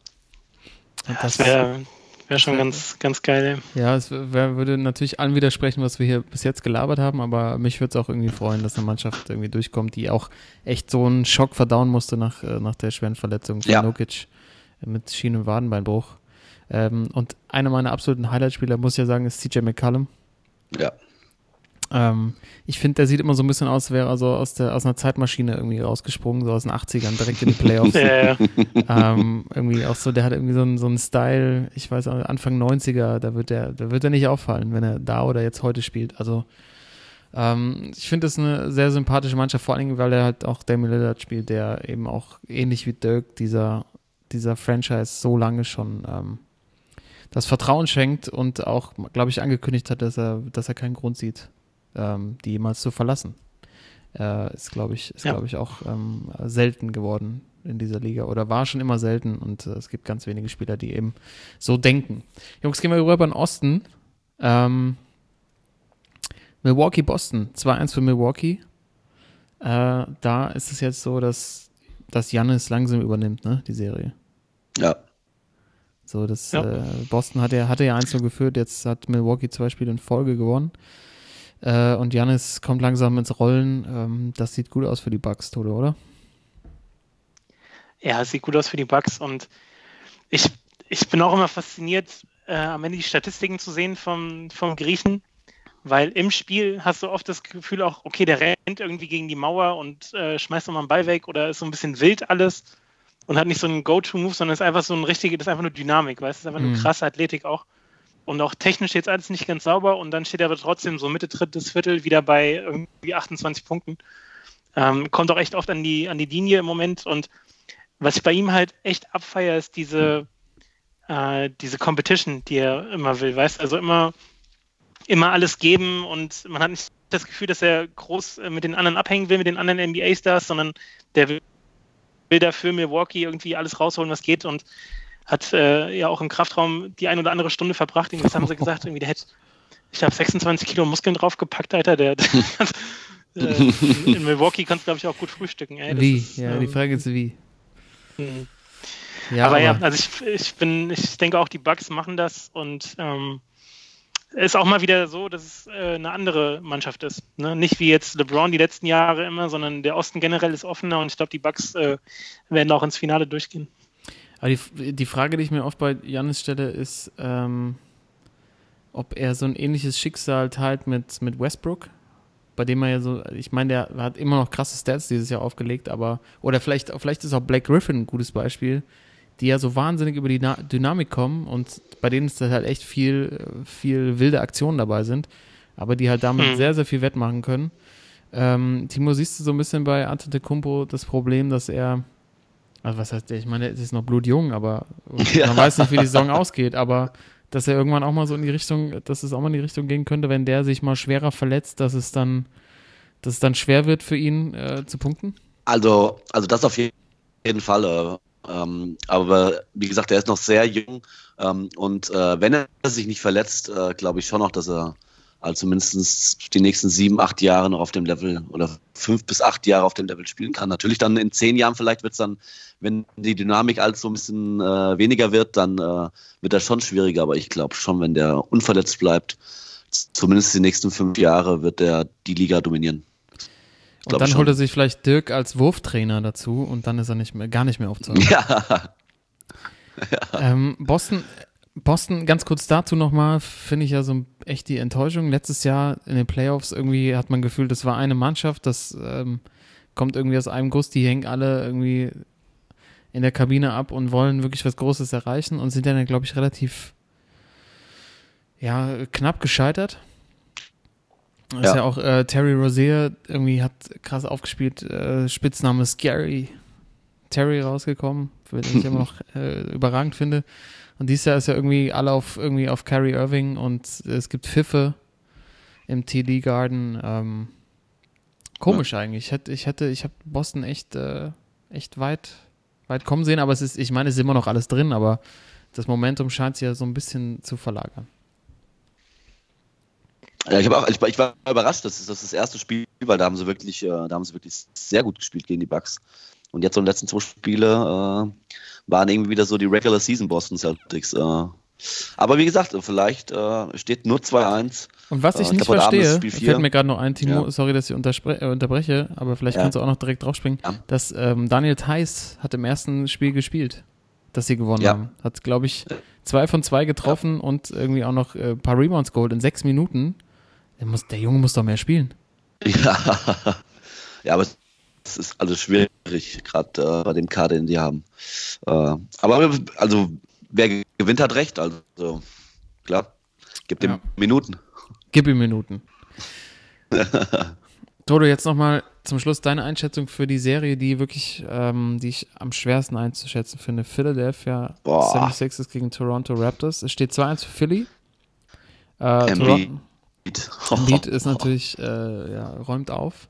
Das wäre wär schon ganz, ganz geil. Ja, es wär, würde natürlich allen widersprechen, was wir hier bis jetzt gelabert haben, aber mich würde es auch irgendwie freuen, dass eine Mannschaft irgendwie durchkommt, die auch echt so einen Schock verdauen musste nach, äh, nach der schweren Verletzung von Ja. Nokic mit Schienen- und Wadenbeinbruch. Ähm, und einer meiner absoluten Highlightspieler, muss ich ja sagen, ist CJ McCallum. Ja. Ähm, ich finde, der sieht immer so ein bisschen aus, als wäre er so aus, der, aus einer Zeitmaschine irgendwie rausgesprungen, so aus den 80ern, direkt in die Playoffs. Ja, ja. ähm, irgendwie auch so, der hat irgendwie so einen, so einen Style, ich weiß auch, Anfang 90er, da wird der, da wird er nicht auffallen, wenn er da oder jetzt heute spielt. Also ähm, ich finde das eine sehr sympathische Mannschaft, vor allen Dingen, weil er halt auch Damian Lillard spielt, der eben auch ähnlich wie Dirk dieser, dieser Franchise so lange schon ähm, das Vertrauen schenkt und auch, glaube ich, angekündigt hat, dass er, dass er keinen Grund sieht, ähm, die jemals zu verlassen. Äh, ist, glaube ich, ist, Ja. glaube ich, auch ähm, selten geworden in dieser Liga oder war schon immer selten und äh, es gibt ganz wenige Spieler, die eben so denken. Jungs, gehen wir rüber in den Osten. Ähm, Milwaukee, Boston, 2-1 für Milwaukee. Äh, da ist es jetzt so, dass, dass Jannis langsam übernimmt, ne, die Serie. Ja. So, das Ja. äh, Boston hatte, hatte ja 1 geführt, jetzt hat Milwaukee zwei Spiele in Folge gewonnen. Äh, und Janis kommt langsam ins Rollen. Ähm, das sieht gut aus für die Bucks, Tode, oder? Ja, sieht gut aus für die Bucks und ich, ich bin auch immer fasziniert, äh, am Ende die Statistiken zu sehen vom, vom Griechen, weil im Spiel hast du oft das Gefühl auch, okay, der rennt irgendwie gegen die Mauer und äh, schmeißt nochmal einen Ball weg oder ist so ein bisschen wild alles und hat nicht so einen Go-To-Move, sondern ist einfach so ein richtige, das ist einfach nur Dynamik, weißt du, ist einfach Mhm. nur krasse Athletik auch. Und auch technisch jetzt alles nicht ganz sauber. Und dann steht er aber trotzdem so Mitte drittes Viertel wieder bei irgendwie 28 Punkten. Ähm, kommt auch echt oft an die, an die Linie im Moment. Und was ich bei ihm halt echt abfeier, ist diese, äh, diese Competition, die er immer will, weißt also immer, immer alles geben. Und man hat nicht das Gefühl, dass er groß äh, mit den anderen abhängen will, mit den anderen NBA-Stars, sondern der will, will dafür Milwaukee irgendwie alles rausholen, was geht. Und hat äh, ja auch im Kraftraum die ein oder andere Stunde verbracht. Irgendwie, Was haben sie gesagt? Irgendwie, der hätte, ich habe 26 Kilo Muskeln draufgepackt, Alter. Der, der äh, in, in Milwaukee kannst du, glaube ich, auch gut frühstücken. Ey. Das wie? ist, ja, die ähm, Frage ist wie. mh. Ja, aber, ja, also ich, ich bin, ich denke auch, die Bucks machen das und ähm, ist auch mal wieder so, dass es äh, eine andere Mannschaft ist. Ne? Nicht wie jetzt LeBron die letzten Jahre immer, sondern der Osten generell ist offener und ich glaube, die Bucks äh, werden auch ins Finale durchgehen. Aber die, die Frage, die ich mir oft bei Janis stelle, ist, ähm, ob er so ein ähnliches Schicksal teilt mit, mit Westbrook, bei dem er ja so, ich meine, der hat immer noch krasse Stats dieses Jahr aufgelegt, aber, oder vielleicht, vielleicht ist auch Blake Griffin ein gutes Beispiel, die ja so wahnsinnig über die Na Dynamik kommen und bei denen ist halt echt viel, viel wilde Aktionen dabei sind, aber die halt damit Hm. sehr, sehr viel wettmachen können. Ähm, Timo, siehst du so ein bisschen bei Antetokounmpo das Problem, dass er also was heißt der? Ich meine, er ist noch blutjung, aber Ja. man weiß nicht, wie die Saison ausgeht, aber dass er irgendwann auch mal so in die Richtung, dass es auch mal in die Richtung gehen könnte, wenn der sich mal schwerer verletzt, dass es dann, dass es dann schwer wird für ihn äh, zu punkten? Also, also das auf jeden Fall. Äh, ähm, aber wie gesagt, er ist noch sehr jung ähm, und äh, wenn er sich nicht verletzt, äh, glaube ich schon noch, dass er also zumindest die nächsten sieben, acht Jahre noch auf dem Level oder fünf bis acht Jahre auf dem Level spielen kann. Natürlich dann in zehn Jahren vielleicht wird es dann, wenn die Dynamik alles so ein bisschen äh, weniger wird, dann äh, wird das schon schwieriger. Aber ich glaube schon, wenn der unverletzt bleibt, zumindest die nächsten fünf Jahre wird er die Liga dominieren. Und dann holt er sich vielleicht Dirk als Wurftrainer dazu und dann ist er nicht mehr, gar nicht mehr aufzuhalten. Ja, Ähm, Boston, Boston, ganz kurz dazu nochmal, finde ich ja so echt die Enttäuschung. Letztes Jahr in den Playoffs irgendwie hat man gefühlt, das war eine Mannschaft, das ähm, kommt irgendwie aus einem Guss, die hängen alle irgendwie in der Kabine ab und wollen wirklich was Großes erreichen und sind dann, glaube ich, relativ ja, knapp gescheitert. Ist ja, Ja. auch äh, Terry Rozier irgendwie hat krass aufgespielt, äh, Spitzname Scary Terry rausgekommen. den ich immer noch äh, überragend finde. Und dieses Jahr ist ja irgendwie alle auf irgendwie auf Kyrie Irving und es gibt Pfiffe im TD Garden. Ähm, komisch eigentlich. Ich hätte, ich hätte, ich habe Boston echt, äh, echt weit, weit kommen sehen, aber es ist, ich meine, es ist immer noch alles drin, aber das Momentum scheint sich ja so ein bisschen zu verlagern. Ja, ich, auch, ich, ich war überrascht, das ist das, ist das erste Spiel, weil da haben sie wirklich, äh, da haben sie wirklich sehr gut gespielt gegen die Bucks. Und jetzt so in den letzten zwei Spiele äh, waren irgendwie wieder so die Regular Season Boston Celtics. Äh. Aber wie gesagt, vielleicht äh, steht nur 2-1. Und was ich Äh, nicht glaub, verstehe, fällt mir gerade noch ein, Timo, Ja. sorry, dass ich äh, unterbreche, aber vielleicht Ja. kannst du auch noch direkt draufspringen, Ja. dass ähm, Daniel Theiss hat im ersten Spiel gespielt, dass sie gewonnen haben. Hat, glaube ich, zwei von zwei getroffen und irgendwie auch noch äh, ein paar Rebounds geholt in sechs Minuten. Der, muss, der Junge muss doch mehr spielen. Ja, ja aber es ist alles schwierig, gerade äh, bei dem Kader, den die haben. Äh, aber also, wer gewinnt, hat recht. Also, klar, ihm Ja. Minuten. Gib ihm Minuten. Toto, jetzt nochmal zum Schluss deine Einschätzung für die Serie, die wirklich, ähm, die ich am schwersten einzuschätzen finde. Philadelphia Boah. 76ers gegen Toronto Raptors. Es steht 2-1 für Philly. Äh, Embiid. Embiid ist natürlich, äh, ja, räumt auf.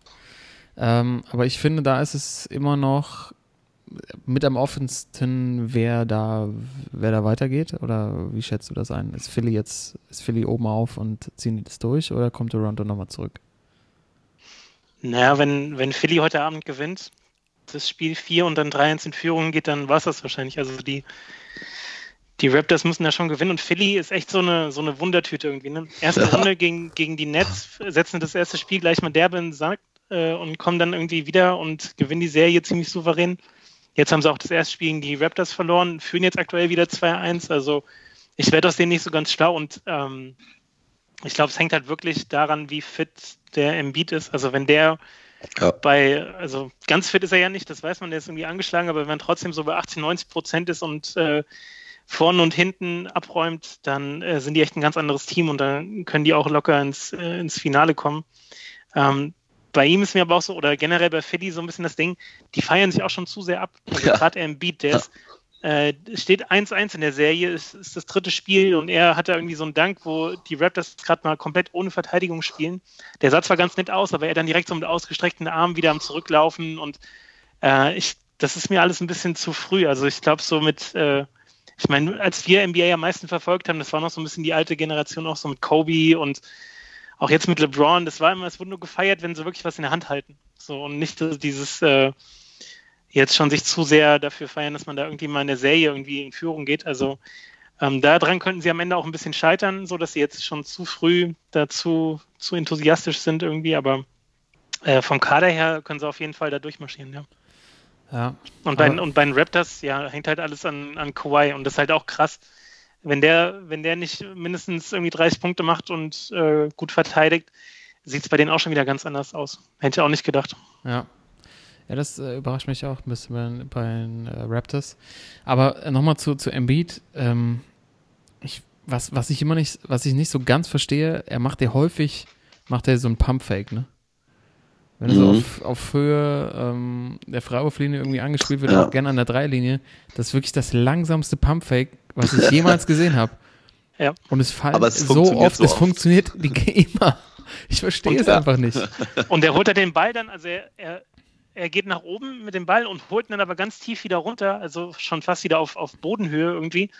Ähm, aber ich finde, da ist es immer noch mit am offensten, wer da, wer da weitergeht. Oder wie schätzt du das ein? Ist Philly jetzt, ist Philly oben auf und ziehen die das durch oder kommt Toronto nochmal zurück? Naja, wenn, wenn Philly heute Abend gewinnt, das Spiel 4 und dann 3-1 in Führung geht, dann war es das wahrscheinlich. Also die, die Raptors müssen da schon gewinnen und Philly ist echt so eine, so eine Wundertüte irgendwie. Ne? Erste Ja. Runde gegen, gegen die Nets, setzen das erste Spiel gleich mal derbe in den Sack äh, und kommen dann irgendwie wieder und gewinnen die Serie ziemlich souverän. Jetzt haben sie auch das erste Spiel gegen die Raptors verloren, führen jetzt aktuell wieder 2-1. Also ich werde aus denen nicht so ganz schlau und ähm, ich glaube, es hängt halt wirklich daran, wie fit der Embiid ist. Also wenn der Ja. bei, also ganz fit ist er ja nicht, das weiß man, der ist irgendwie angeschlagen, aber wenn man trotzdem so bei 18, 90 Prozent ist und äh, vorne und hinten abräumt, dann äh, sind die echt ein ganz anderes Team und dann können die auch locker ins, äh, ins Finale kommen. Ähm, bei ihm ist mir aber auch so, oder generell bei Philly so ein bisschen das Ding, die feiern sich auch schon zu sehr ab. Also Ja. gerade Embiid, der ist, äh, steht 1-1 in der Serie, es ist das dritte Spiel und er hat da irgendwie so einen Dank, wo die Raptors gerade mal komplett ohne Verteidigung spielen. Der sah zwar ganz nett aus, aber er dann direkt so mit ausgestreckten Armen wieder am Zurücklaufen und äh, ich, das ist mir alles ein bisschen zu früh. Also ich glaube so mit, äh, ich meine, als wir NBA am meisten verfolgt haben, das war noch so ein bisschen die alte Generation, auch so mit Kobe und auch jetzt mit LeBron, das war immer, es wurde nur gefeiert, wenn sie wirklich was in der Hand halten. So und nicht dieses äh, jetzt schon sich zu sehr dafür feiern, dass man da irgendwie mal in der Serie irgendwie in Führung geht. Also ähm, daran könnten sie am Ende auch ein bisschen scheitern, so dass sie jetzt schon zu früh dazu zu enthusiastisch sind irgendwie, aber äh, vom Kader her können sie auf jeden Fall da durchmarschieren, ja. Ja. Und bei, und bei den Raptors, ja, hängt halt alles an, an Kawhi und das ist halt auch krass. Wenn der, wenn der nicht mindestens irgendwie 30 Punkte macht und äh, gut verteidigt, sieht es bei denen auch schon wieder ganz anders aus. Hätte ich auch nicht gedacht. Ja. Ja, das äh, überrascht mich auch ein bisschen bei, den äh, Raptors. Aber äh, nochmal zu, zu Embiid. Ähm, ich, was, was ich immer nicht, was ich nicht so ganz verstehe, er macht ja häufig, macht er so einen Pump-Fake, ne? Wenn er so Mhm. auf, auf Höhe ähm, der Freiwurflinie irgendwie angespielt wird, Ja. auch gerne an der Dreilinie, das ist wirklich das langsamste Pump-Fake, was ich jemals gesehen habe. Ja. Und es fällt Aber es so oft, so es oft. funktioniert die, immer. Ich verstehe Und es ja. einfach nicht. Und er holt halt den Ball dann, also er, er, er geht nach oben mit dem Ball und holt ihn dann aber ganz tief wieder runter, also schon fast wieder auf, auf Bodenhöhe irgendwie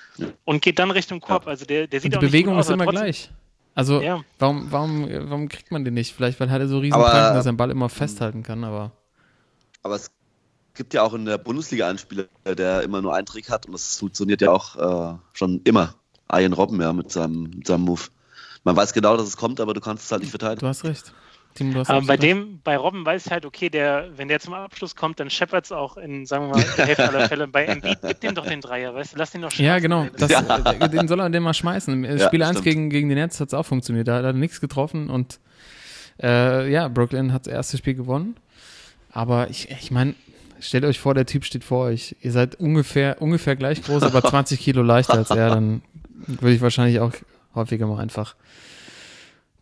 und geht dann Richtung Korb. Also der, der sieht Und die auch nicht Bewegung gut aus, ist immer trotzdem- gleich. Also, Ja. warum, warum, warum kriegt man den nicht? Vielleicht, weil hat er so riesen Aber-. Pranken, dass er den Ball immer festhalten kann, aber. Aber es gibt ja auch in der Bundesliga einen Spieler, der immer nur einen Trick hat und das funktioniert ja auch äh, schon immer. Ian Robben, ja, mit seinem, mit seinem Move. Man weiß genau, dass es kommt, aber du kannst es halt nicht verteidigen. Du hast recht. Timo, du hast Aber bei absolut recht. dem, bei Robben weiß ich halt, okay, der, wenn der zum Abschluss kommt, dann scheppert es auch in, sagen wir mal, der Hälfte aller Fälle. Bei Embiid, gib dem doch den Dreier, weißt du, lass den doch schmeißen. Ja, genau. Das, Ja. äh, Den soll er den mal schmeißen. Ja, Spiel 1 stimmt. gegen, gegen die Nets hat es auch funktioniert. Da hat er nichts getroffen und äh, ja, Brooklyn hat das erste Spiel gewonnen. Aber ich, ich meine, stellt euch vor, der Typ steht vor euch. Ihr seid ungefähr, ungefähr gleich groß, aber 20 Kilo leichter als er. Dann würde ich wahrscheinlich auch häufiger mal einfach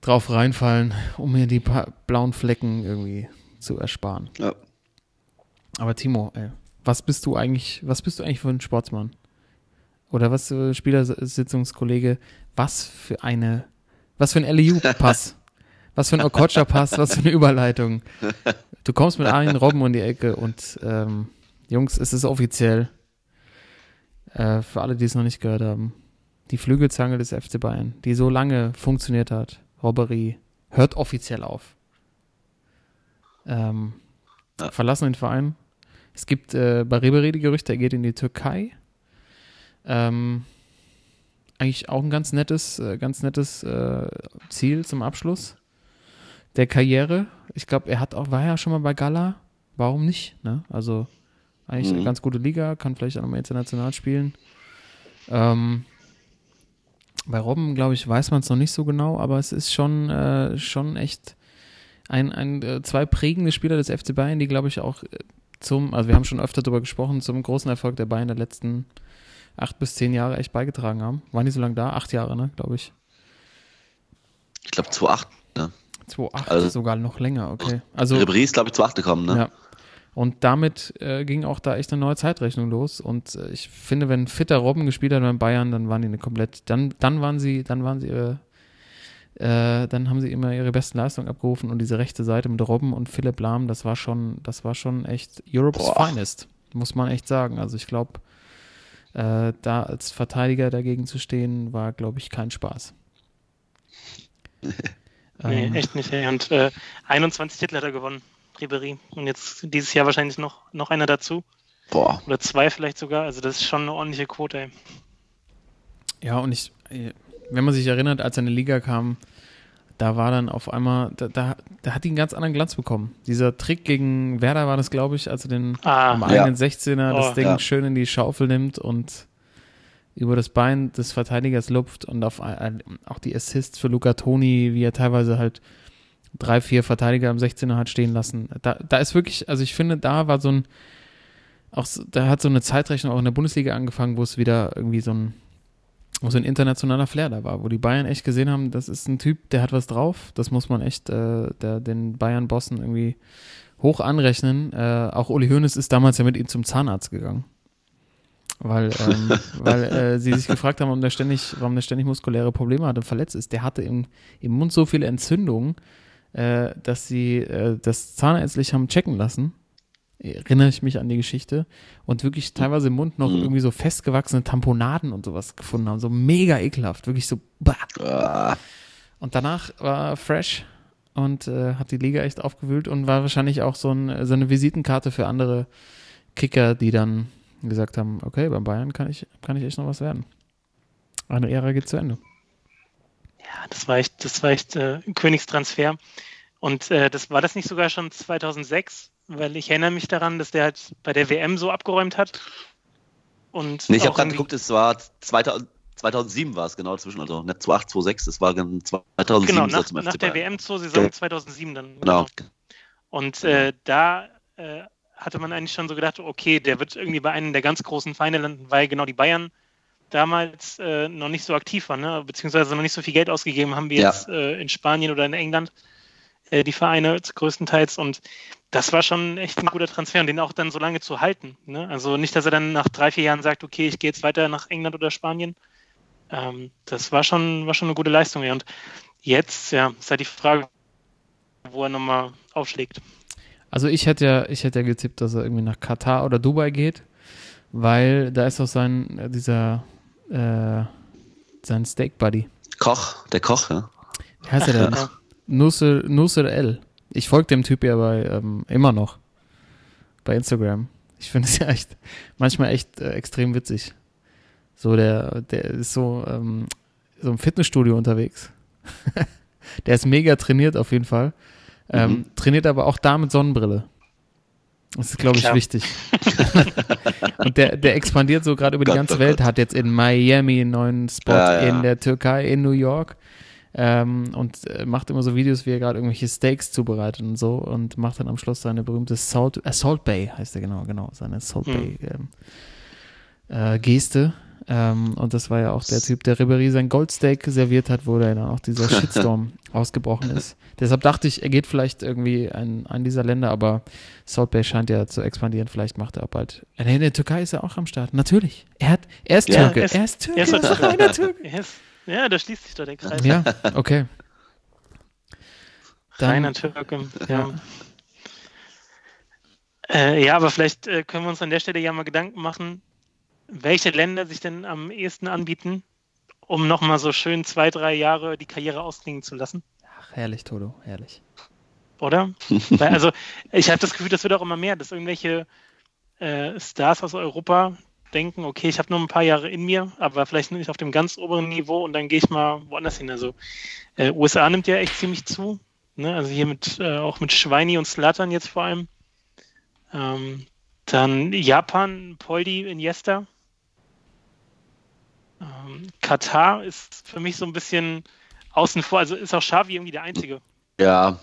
drauf reinfallen, um mir die paar blauen Flecken irgendwie zu ersparen. Ja. Aber Timo, ey, was bist du eigentlich, was bist du eigentlich für ein Sportsmann? Oder was, äh, Spielersitzungskollege, was für eine, was für ein LEU-Pass, was für ein Okocha-Pass, was für eine Überleitung. Du kommst mit Arjen Robben um die Ecke und ähm, Jungs, es ist offiziell, äh, für alle, die es noch nicht gehört haben, die Flügelzange des FC Bayern, die so lange funktioniert hat, Robberie, hört offiziell auf. Ähm, Ja. Verlassen den Verein. Es gibt äh, bei Ribery die Gerüchte, er geht in die Türkei. Ähm, eigentlich auch ein ganz nettes, äh, ganz nettes äh, Ziel zum Abschluss der Karriere. Ich glaube, er hat auch, war ja schon mal bei Gala. Warum nicht? Ne? Also eigentlich eine Mhm. ganz gute Liga, kann vielleicht auch nochmal international spielen. Ähm, bei Robben, glaube ich, weiß man es noch nicht so genau, aber es ist schon, äh, schon echt ein, ein, äh, zwei prägende Spieler des FC Bayern, die, glaube ich, auch äh, zum, also wir haben schon öfter darüber gesprochen, zum großen Erfolg der Bayern der letzten acht bis zehn Jahre echt beigetragen haben. Waren die so lange da? Acht Jahre, ne, glaube ich. Ich glaube 2-8. Ne? 2008 Also- sogar noch länger, okay. Also Ribéry ist, glaube ich, 2-8 gekommen. Ne? Ja. Und damit äh, ging auch da echt eine neue Zeitrechnung los. Und äh, ich finde, wenn fitter Robben gespielt hat beim Bayern, dann waren die eine komplett, dann, dann waren sie, dann waren sie ihre, äh, dann haben sie immer ihre besten Leistungen abgerufen und diese rechte Seite mit Robben und Philipp Lahm, das war schon, das war schon echt Europe's Boah. Finest, muss man echt sagen. Also ich glaube, äh, da als Verteidiger dagegen zu stehen, war, glaube ich, kein Spaß. Nee, Ähm, echt nicht. Ey. Und äh, 21 Titel hat er gewonnen, Ribery. Und jetzt dieses Jahr wahrscheinlich noch, noch einer dazu. Boah. Oder zwei vielleicht sogar. Also das ist schon eine ordentliche Quote, ey. Ja, und ich, wenn man sich erinnert, als er in die Liga kam, da war dann auf einmal, da, da, da hat die einen ganz anderen Glanz bekommen. Dieser Trick gegen Werder war das, glaube ich, als er den Ah, am Ja. eigenen 16er das Oh, Ding ja. schön in die Schaufel nimmt und über das Bein des Verteidigers lupft und auf auch die Assists für Luca Toni, wie er teilweise halt drei, vier Verteidiger am 16er hat stehen lassen. Da, da ist wirklich, also ich finde, da war so ein, auch da hat so eine Zeitrechnung auch in der Bundesliga angefangen, wo es wieder irgendwie so ein, wo so ein internationaler Flair da war, wo die Bayern echt gesehen haben, das ist ein Typ, der hat was drauf. Das muss man echt äh, der, den Bayern-Bossen irgendwie hoch anrechnen. Äh, auch Uli Hoeneß ist damals ja mit ihm zum Zahnarzt gegangen. Weil, ähm, weil äh, sie sich gefragt haben, warum der ständig, warum der ständig muskuläre Probleme hat und verletzt ist. Der hatte im, im Mund so viele Entzündungen, äh, dass sie äh, das zahnärztlich haben checken lassen. Erinnere ich mich an die Geschichte. Und wirklich teilweise im Mund noch Mhm. irgendwie so festgewachsene Tamponaden und sowas gefunden haben. So mega ekelhaft. Wirklich so. Bah. Ah, Und danach war fresh und äh, hat die Liga echt aufgewühlt und war wahrscheinlich auch so, ein, so eine Visitenkarte für andere Kicker, die dann gesagt haben, okay, beim Bayern kann ich, kann ich echt noch was werden. Eine Ära geht zu Ende. Ja, das war echt, das war echt äh, ein Königstransfer. Und äh, das war das nicht sogar schon 2006, weil ich erinnere mich daran, dass der halt bei der WM so abgeräumt hat. Und nee, ich habe gerade geguckt, es war 2000, 2007 war es genau dazwischen, also nicht 2008, 2006, es war dann 2007 genau, nach, nach der. WM zur Saison Ja. 2007 dann. Genau. Und äh, da äh, hatte man eigentlich schon so gedacht, okay, der wird irgendwie bei einem der ganz großen Feinde landen, weil genau die Bayern damals äh, noch nicht so aktiv waren, ne? beziehungsweise noch nicht so viel Geld ausgegeben haben wie Ja. jetzt äh, in Spanien oder in England, äh, die Vereine größtenteils. Und das war schon echt ein guter Transfer und den auch dann so lange zu halten. Ne? Also nicht, dass er dann nach drei, vier Jahren sagt, okay, ich gehe jetzt weiter nach England oder Spanien. Ähm, das war schon, war schon eine gute Leistung. Ja. Und jetzt, ja, ist halt die Frage, wo er nochmal aufschlägt. Also ich hätte ja, ich hätte ja getippt, dass er irgendwie nach Katar oder Dubai geht, weil da ist auch sein, dieser, äh, sein Steak Buddy. Koch, der Koch, ja. Wie heißt er denn? Ja. Nusser, Nusser L. Ich folge dem Typ ja bei, ähm, immer noch. Bei Instagram. Ich finde es ja echt, manchmal echt äh, extrem witzig. So, der, der ist so, ähm, so im Fitnessstudio unterwegs. der ist mega trainiert auf jeden Fall. Ähm, Mhm. Trainiert aber auch da mit Sonnenbrille. Das ist, glaube ich, Klar. wichtig. Und der, der expandiert so gerade über die Gott, ganze oh Welt, Gott. hat jetzt in Miami einen neuen Spot, Ja, ja. in der Türkei, in New York. Ähm, und äh, macht immer so Videos, wie er gerade irgendwelche Steaks zubereitet und so und macht dann am Schluss seine berühmte Salt, äh, Salt Bay, heißt er genau, genau, seine Salt Mhm. Bay ähm, äh, Geste. Ähm, und das war ja auch der Typ, der Ribéry sein Goldsteak serviert hat, wo dann auch dieser Shitstorm ausgebrochen ist. Deshalb dachte ich, er geht vielleicht irgendwie in ein dieser Länder, aber Salt Bay scheint ja zu expandieren. Vielleicht macht er auch bald. Äh, nee, in der Türkei ist er auch am Start. Natürlich. Er, hat, er ist Ja, Türke. er ist- er ist Türke. er ist Er ist Türke. ein reiner Türke. Er ist- Ja, da schließt sich doch der Kreis. Ja, okay. Dann- Reiner Türke. Ja. Äh, ja, aber vielleicht äh, können wir uns an der Stelle ja mal Gedanken machen, welche Länder sich denn am ehesten anbieten, um nochmal so schön zwei, drei Jahre die Karriere ausklingen zu lassen. Ach, herrlich, Toto, herrlich. Oder? Weil, also, ich habe das Gefühl, das wird auch immer mehr, dass irgendwelche äh, Stars aus Europa denken, okay, ich habe nur ein paar Jahre in mir, aber vielleicht nicht auf dem ganz oberen Niveau und dann gehe ich mal woanders hin. Also äh, USA nimmt ja echt ziemlich zu. Ne? Also hier mit äh, auch mit Schweini und Slattern jetzt vor allem. Ähm, dann Japan, Poldi, Iniesta. Ähm, Katar ist für mich so ein bisschen außen vor, also ist auch Xavi irgendwie der Einzige, Ja.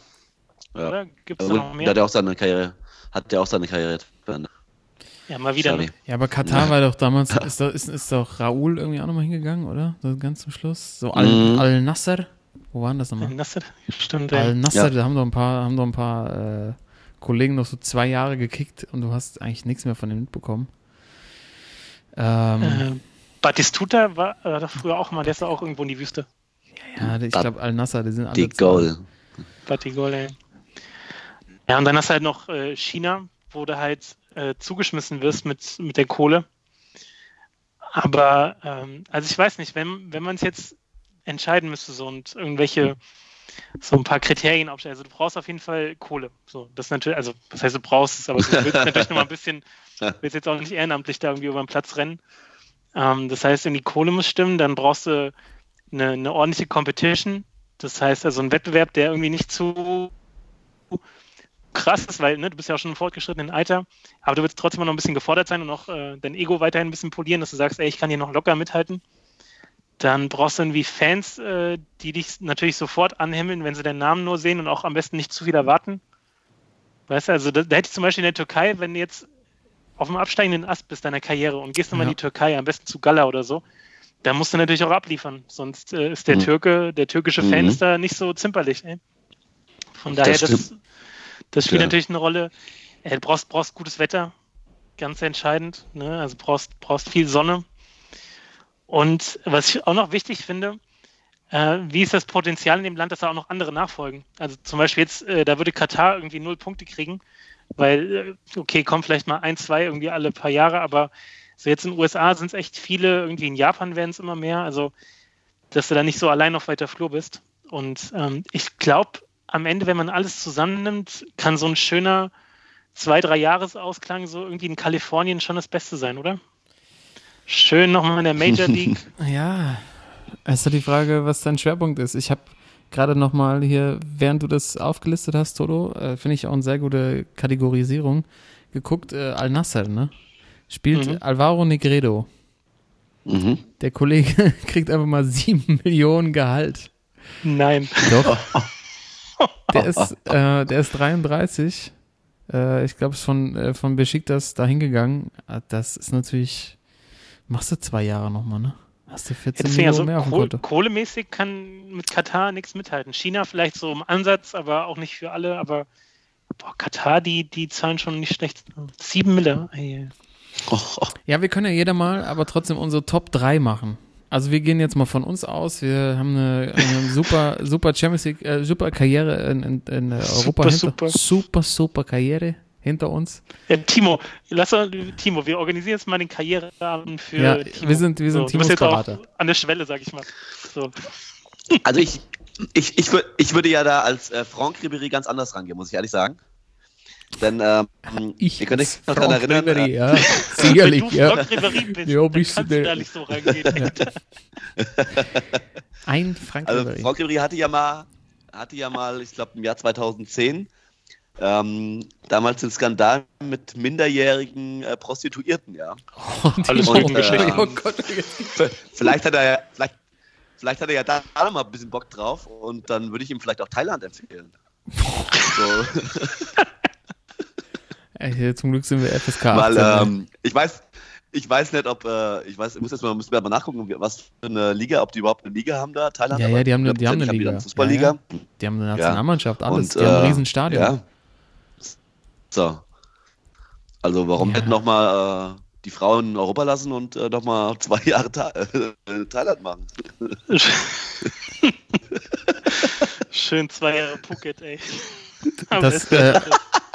ja. oder? Gibt es da noch mehr? der hat ja auch seine Karriere, hat ja auch seine Karriere beendet. Ja, mal wieder. Xavi. Ne? Ja, aber Katar war doch damals, ist, doch- ist, ist doch Raoul irgendwie auch nochmal hingegangen, oder? So ganz zum Schluss. So Al, Mhm. Al Nasser. Wo waren das nochmal? Nasser, stimmt. Ja. Al Nasser, Ja. da haben doch ein paar, haben doch ein paar äh, Kollegen noch so zwei Jahre gekickt und du hast eigentlich nichts mehr von ihm mitbekommen. Ähm, Äh, Batistuta war äh, doch früher auch mal, der ist auch irgendwo in die Wüste. ja, ich glaube Al Nasser, die sind alle Die Goal. Batigol, ey. Ja, und dann hast du halt noch äh, China, wo du halt äh, zugeschmissen wirst mit, mit der Kohle. Aber, ähm, also ich weiß nicht, wenn, wenn man es jetzt entscheiden müsste so und irgendwelche, so ein paar Kriterien aufstellen. Also du brauchst auf jeden Fall Kohle. So, das ist natürlich, also was heißt du brauchst es, aber du willst natürlich noch mal ein bisschen, willst jetzt auch nicht ehrenamtlich da irgendwie über den Platz rennen. Ähm, das heißt, die Kohle muss stimmen, dann brauchst du eine, eine ordentliche Competition. Das heißt also ein Wettbewerb, der irgendwie nicht zu krass ist, weil ne, du bist ja auch schon im fortgeschrittenen Alter, aber du willst trotzdem noch ein bisschen gefordert sein und auch äh, dein Ego weiterhin ein bisschen polieren, dass du sagst, ey, ich kann hier noch locker mithalten. Dann brauchst du irgendwie Fans, äh, die dich natürlich sofort anhimmeln, wenn sie deinen Namen nur sehen und auch am besten nicht zu viel erwarten. Weißt du, also da, da hätte ich zum Beispiel in der Türkei, wenn jetzt auf dem absteigenden Ast bist deiner Karriere und gehst nochmal Ja. in die Türkei, am besten zu Gala oder so, da musst du natürlich auch abliefern. Sonst äh, ist der Mhm. Türke, der türkische Fan Mhm. ist da nicht so zimperlich. Ey. Von Das daher, das, das spielt Ja. natürlich eine Rolle. Äh, Du brauchst, brauchst gutes Wetter, ganz entscheidend. Ne? Also brauchst, brauchst viel Sonne. Und was ich auch noch wichtig finde, äh, wie ist das Potenzial in dem Land, dass da auch noch andere nachfolgen? Also zum Beispiel jetzt, äh, da würde Katar irgendwie null Punkte kriegen, weil, äh, okay, kommen vielleicht mal ein, zwei irgendwie alle paar Jahre, aber so jetzt in den USA sind es echt viele, irgendwie in Japan werden es immer mehr, also dass du da nicht so allein auf weiter Flur bist. Und ähm, ich glaube, am Ende, wenn man alles zusammennimmt, kann so ein schöner zwei, drei Jahresausklang so irgendwie in Kalifornien schon das Beste sein, oder? Schön nochmal in der Major League. Ja, ja die Frage, was dein Schwerpunkt ist. Ich habe gerade noch mal hier, während du das aufgelistet hast, Toto, äh, finde ich auch eine sehr gute Kategorisierung, geguckt, äh, Al-Nasser, ne? Spielt Mhm. Alvaro Negredo. Mhm. Der Kollege kriegt einfach mal sieben Millionen Gehalt. Nein. Doch. Der ist, äh, der ist 33. Äh, ich glaube, es ist von, äh, von Besiktas da hingegangen. Ah, Das ist natürlich. Machst du zwei Jahre nochmal, ne? Hast du 14 Deswegen, Millionen also mehr auf Kohl kohlemäßig kann mit Katar nichts mithalten. China vielleicht so im Ansatz, aber auch nicht für alle. Aber boah, Katar, die, die zahlen schon nicht schlecht. Sieben Mille. Ey. Oh, oh. Ja, wir können ja jeder mal, aber trotzdem unsere Top 3 machen. Also wir gehen jetzt mal von uns aus. Wir haben eine, eine super, super Champions League, äh, super Karriere in, in, in Europa Super, hinter, super. super, super Karriere hinter uns. Ja, Timo, lass uns, Timo, wir organisieren jetzt mal den Karriereabend für Ja, Timo. wir sind- wir sind so, Timos jetzt auch Berater. an der Schwelle, sag ich mal. So. Also ich, ich, ich, ich würde ja da als äh, Franck Ribéry ganz anders rangehen, muss ich ehrlich sagen. Denn ähm, Ich, ihr könnt euch noch Franck daran erinnern, Ribéry, äh, ja, sicherlich, Wenn du ja. Franck Ribéry bist, Ja, dann bist du kannst du der- da nicht so rangehen. Ein Frank Also Ribéry. Franck Ribéry hatte ja mal, hatte ja mal, ich glaube im Jahr 2010, ähm, damals den Skandal mit minderjährigen äh, Prostituierten, ja. Alles Und, äh, Oh Gott, Vielleicht hat er ja, vielleicht, vielleicht hat er ja da noch mal ein bisschen Bock drauf und dann würde ich ihm vielleicht auch Thailand empfehlen. So, Ey, zum Glück sind wir FSK weil 18. ne? ähm, ich weiß, ich weiß nicht, ob, äh, ich weiß, ich muss jetzt mal, müssen wir mal nachgucken, was für eine Liga, ob die überhaupt eine Liga haben da, Thailand. Ja, ja, die haben, eine- die haben eine Liga. eine Fußballliga. Ja, ja. Die haben eine Nationalmannschaft, alles. Und, die haben ein äh, Riesenstadion. Ja. So. Also warum Ja. nicht nochmal äh, die Frauen in Europa lassen und äh, nochmal zwei Jahre Tha äh, Thailand machen? Schön zwei Jahre Phuket, ey. Das, äh,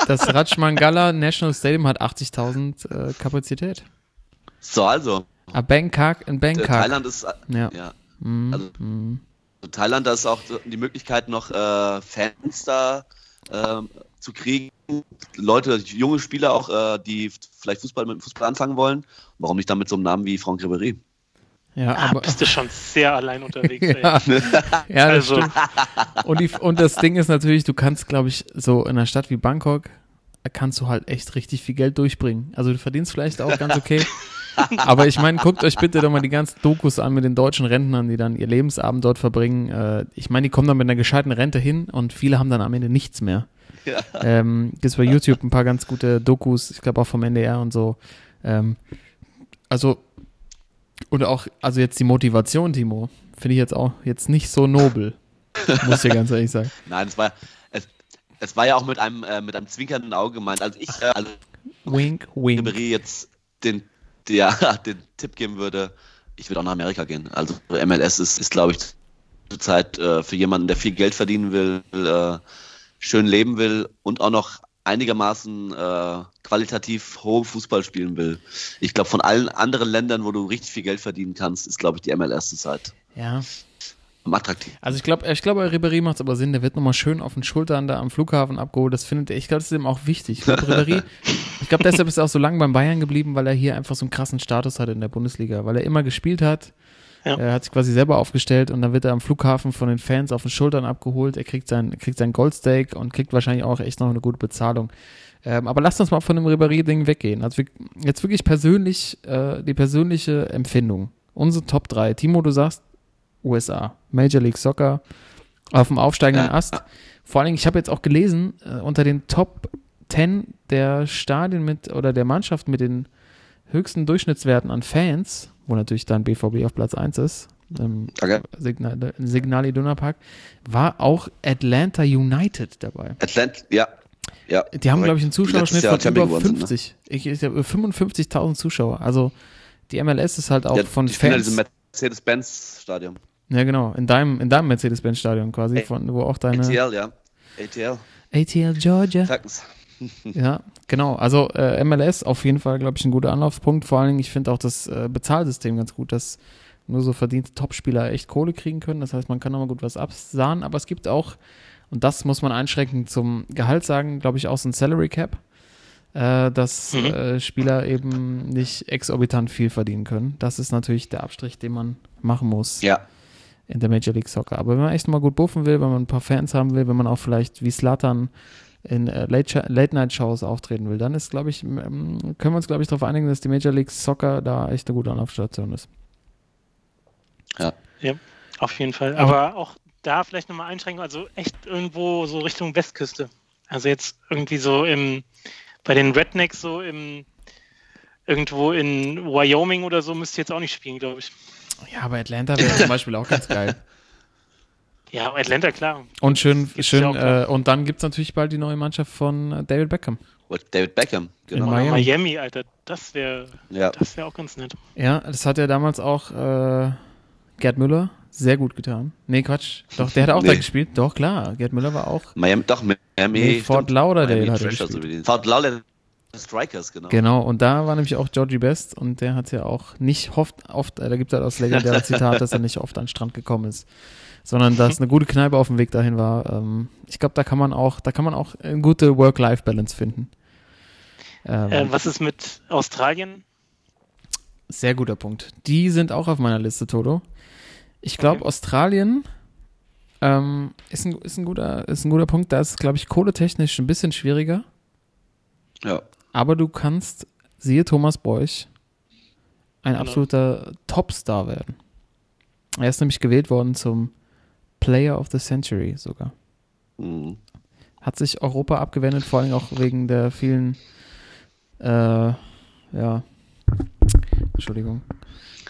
das Rajmangala National Stadium hat 80.000 äh, Kapazität. So, also. Ah, Bangkok in Äh, Bangkok. Thailand ist, äh, Ja. ja. Mhm. also- mhm. Thailand, da ist auch die Möglichkeit, noch äh, Fans da ähm, zu kriegen. Leute, junge Spieler auch, äh, die vielleicht Fußball mit dem Fußball anfangen wollen. Warum nicht dann mit so einem Namen wie Franck Ribéry? Ja, Ah, aber. bist du schon sehr allein unterwegs, ey. Ja, ja das Also-. Und, die, und das Ding ist natürlich, du kannst, glaube ich, so in einer Stadt wie Bangkok, kannst du halt echt richtig viel Geld durchbringen. Also du verdienst vielleicht auch ganz okay. Aber ich meine, guckt euch bitte doch mal die ganzen Dokus an mit den deutschen Rentnern, die dann ihr Lebensabend dort verbringen. Äh, ich meine, die kommen dann mit einer gescheiten Rente hin und viele haben dann am Ende nichts mehr. Ja. Ähm, Gibt bei YouTube ein paar ganz gute Dokus, ich glaube auch vom NDR und so. Ähm, also, und auch, also jetzt die Motivation, Timo, finde ich jetzt auch jetzt nicht so nobel. Muss ich dir ganz ehrlich sagen. Nein, es war, es, es war ja auch mit einem, äh, mit einem zwinkernden Auge gemeint. Also ich, äh, also Wink, wink. Jetzt den, der, den Tipp geben würde, ich würde auch nach Amerika gehen. Also MLS ist, ist glaube ich, zurzeit äh, für jemanden, der viel Geld verdienen will, äh, schön leben will und auch noch einigermaßen äh, qualitativ hohen Fußball spielen will. Ich glaube, von allen anderen Ländern, wo du richtig viel Geld verdienen kannst, ist, glaube ich, die MLS zurzeit Ja. am attraktiv. Also ich glaube, ich glaube, Ribéry macht es aber Sinn, der wird nochmal schön auf den Schultern da am Flughafen abgeholt. Das findet er, ich glaube, das ist ihm auch wichtig. Ich glaube, Ribéry, ich glaube, deshalb ist er auch so lange beim Bayern geblieben, weil er hier einfach so einen krassen Status hat in der Bundesliga, weil er immer gespielt hat. Ja. Er hat sich quasi selber aufgestellt und dann wird er am Flughafen von den Fans auf den Schultern abgeholt. Er kriegt sein, kriegt sein Goldsteak und kriegt wahrscheinlich auch echt noch eine gute Bezahlung. Ähm, aber lasst uns mal von dem Ribéry-Ding weggehen. Also wir, jetzt wirklich persönlich, äh, die persönliche Empfindung. Unsere Top 3. Timo, du sagst USA, Major League Soccer, auf dem aufsteigenden. Ast. Vor allen Dingen, ich habe jetzt auch gelesen, äh, unter den Top 10 der Stadien mit oder der Mannschaften mit den höchsten Durchschnittswerten an Fans, wo natürlich dann BVB auf Platz 1 ist, ähm, Okay. Signal, Signal Iduna Park, war auch Atlanta United dabei. Atlant, ja. ja. Die haben, glaube ich, einen Zuschauerschnitt von Champion über geworden sind, ne? 50. Ich, ich habe 55.000 Zuschauer. Also die MLS ist halt auch Ja, von ja Fans. diesem Mercedes-Benz-Stadion. Ja, genau. In deinem, in deinem Mercedes-Benz-Stadion quasi, von, wo auch deine. ATL, ja. ATL. ATL Georgia. Sagten's. Ja, genau. Also äh, MLS auf jeden Fall, glaube ich, ein guter Anlaufspunkt. Vor allen Dingen, ich finde auch das äh, Bezahlsystem ganz gut, dass nur so verdiente Topspieler echt Kohle kriegen können. Das heißt, man kann nochmal gut was absahen. Aber es gibt auch, und das muss man einschränkend zum Gehalt sagen, glaube ich, auch so ein Salary Cap, äh, dass Mhm. äh, Spieler eben nicht exorbitant viel verdienen können. Das ist natürlich der Abstrich, den man machen muss Ja. in der Major League Soccer. Aber wenn man echt mal gut buffen will, wenn man ein paar Fans haben will, wenn man auch vielleicht wie Slatan in äh, Late- Late-Night-Shows auftreten will, dann ist, glaube ich, können wir uns, glaube ich, darauf einigen, dass die Major League Soccer da echt eine gute Anlaufstation ist. Auf jeden Fall. Aber auch da vielleicht nochmal einschränken, also echt irgendwo so Richtung Westküste. Also jetzt irgendwie so im, bei den Rednecks so im, irgendwo in Wyoming oder so müsst ihr jetzt auch nicht spielen, glaube ich. Ja, aber Atlanta wäre zum Beispiel auch ganz geil. Ja, Atlanta, klar. Und schön, Gibt's schön, ja da. äh, und dann gibt es natürlich bald die neue Mannschaft von äh, David Beckham. What, David Beckham, genau. In Miami. Miami, Alter, das wäre Ja. das wäre auch ganz nett. Ja, das hat ja damals auch äh, Gerd Müller sehr gut getan. Nee, Quatsch. Doch, der hat auch da Nee. gespielt. Doch, klar. Gerd Müller war auch. Miami, doch, Miami. Nee, Fort. Lauderdale hat er gespielt. so wie die- Fort Lauderdale Strikers, genau. Genau, und da war nämlich auch Georgie Best und der hat ja auch nicht oft, oft äh, da gibt es halt das legendäre Zitat, dass er nicht oft an den Strand gekommen ist, sondern dass eine gute Kneipe auf dem Weg dahin war. Ähm, ich glaube, da kann man auch, da kann man auch eine gute Work-Life-Balance finden. Ähm, Äh, was ist mit Australien? Sehr guter Punkt. Die sind auch auf meiner Liste, Toto. Ich glaube, Okay. Australien ähm, ist, ein, ist, ein guter, ist ein guter Punkt. Da ist, glaube ich, kohletechnisch ein bisschen schwieriger. Ja. Aber du kannst, siehe Thomas Beuch, ein Genau. absoluter Topstar werden. Er ist nämlich gewählt worden zum Player of the Century sogar. Mhm. Hat sich Europa abgewendet, vor allem auch wegen der vielen, äh, ja, Entschuldigung.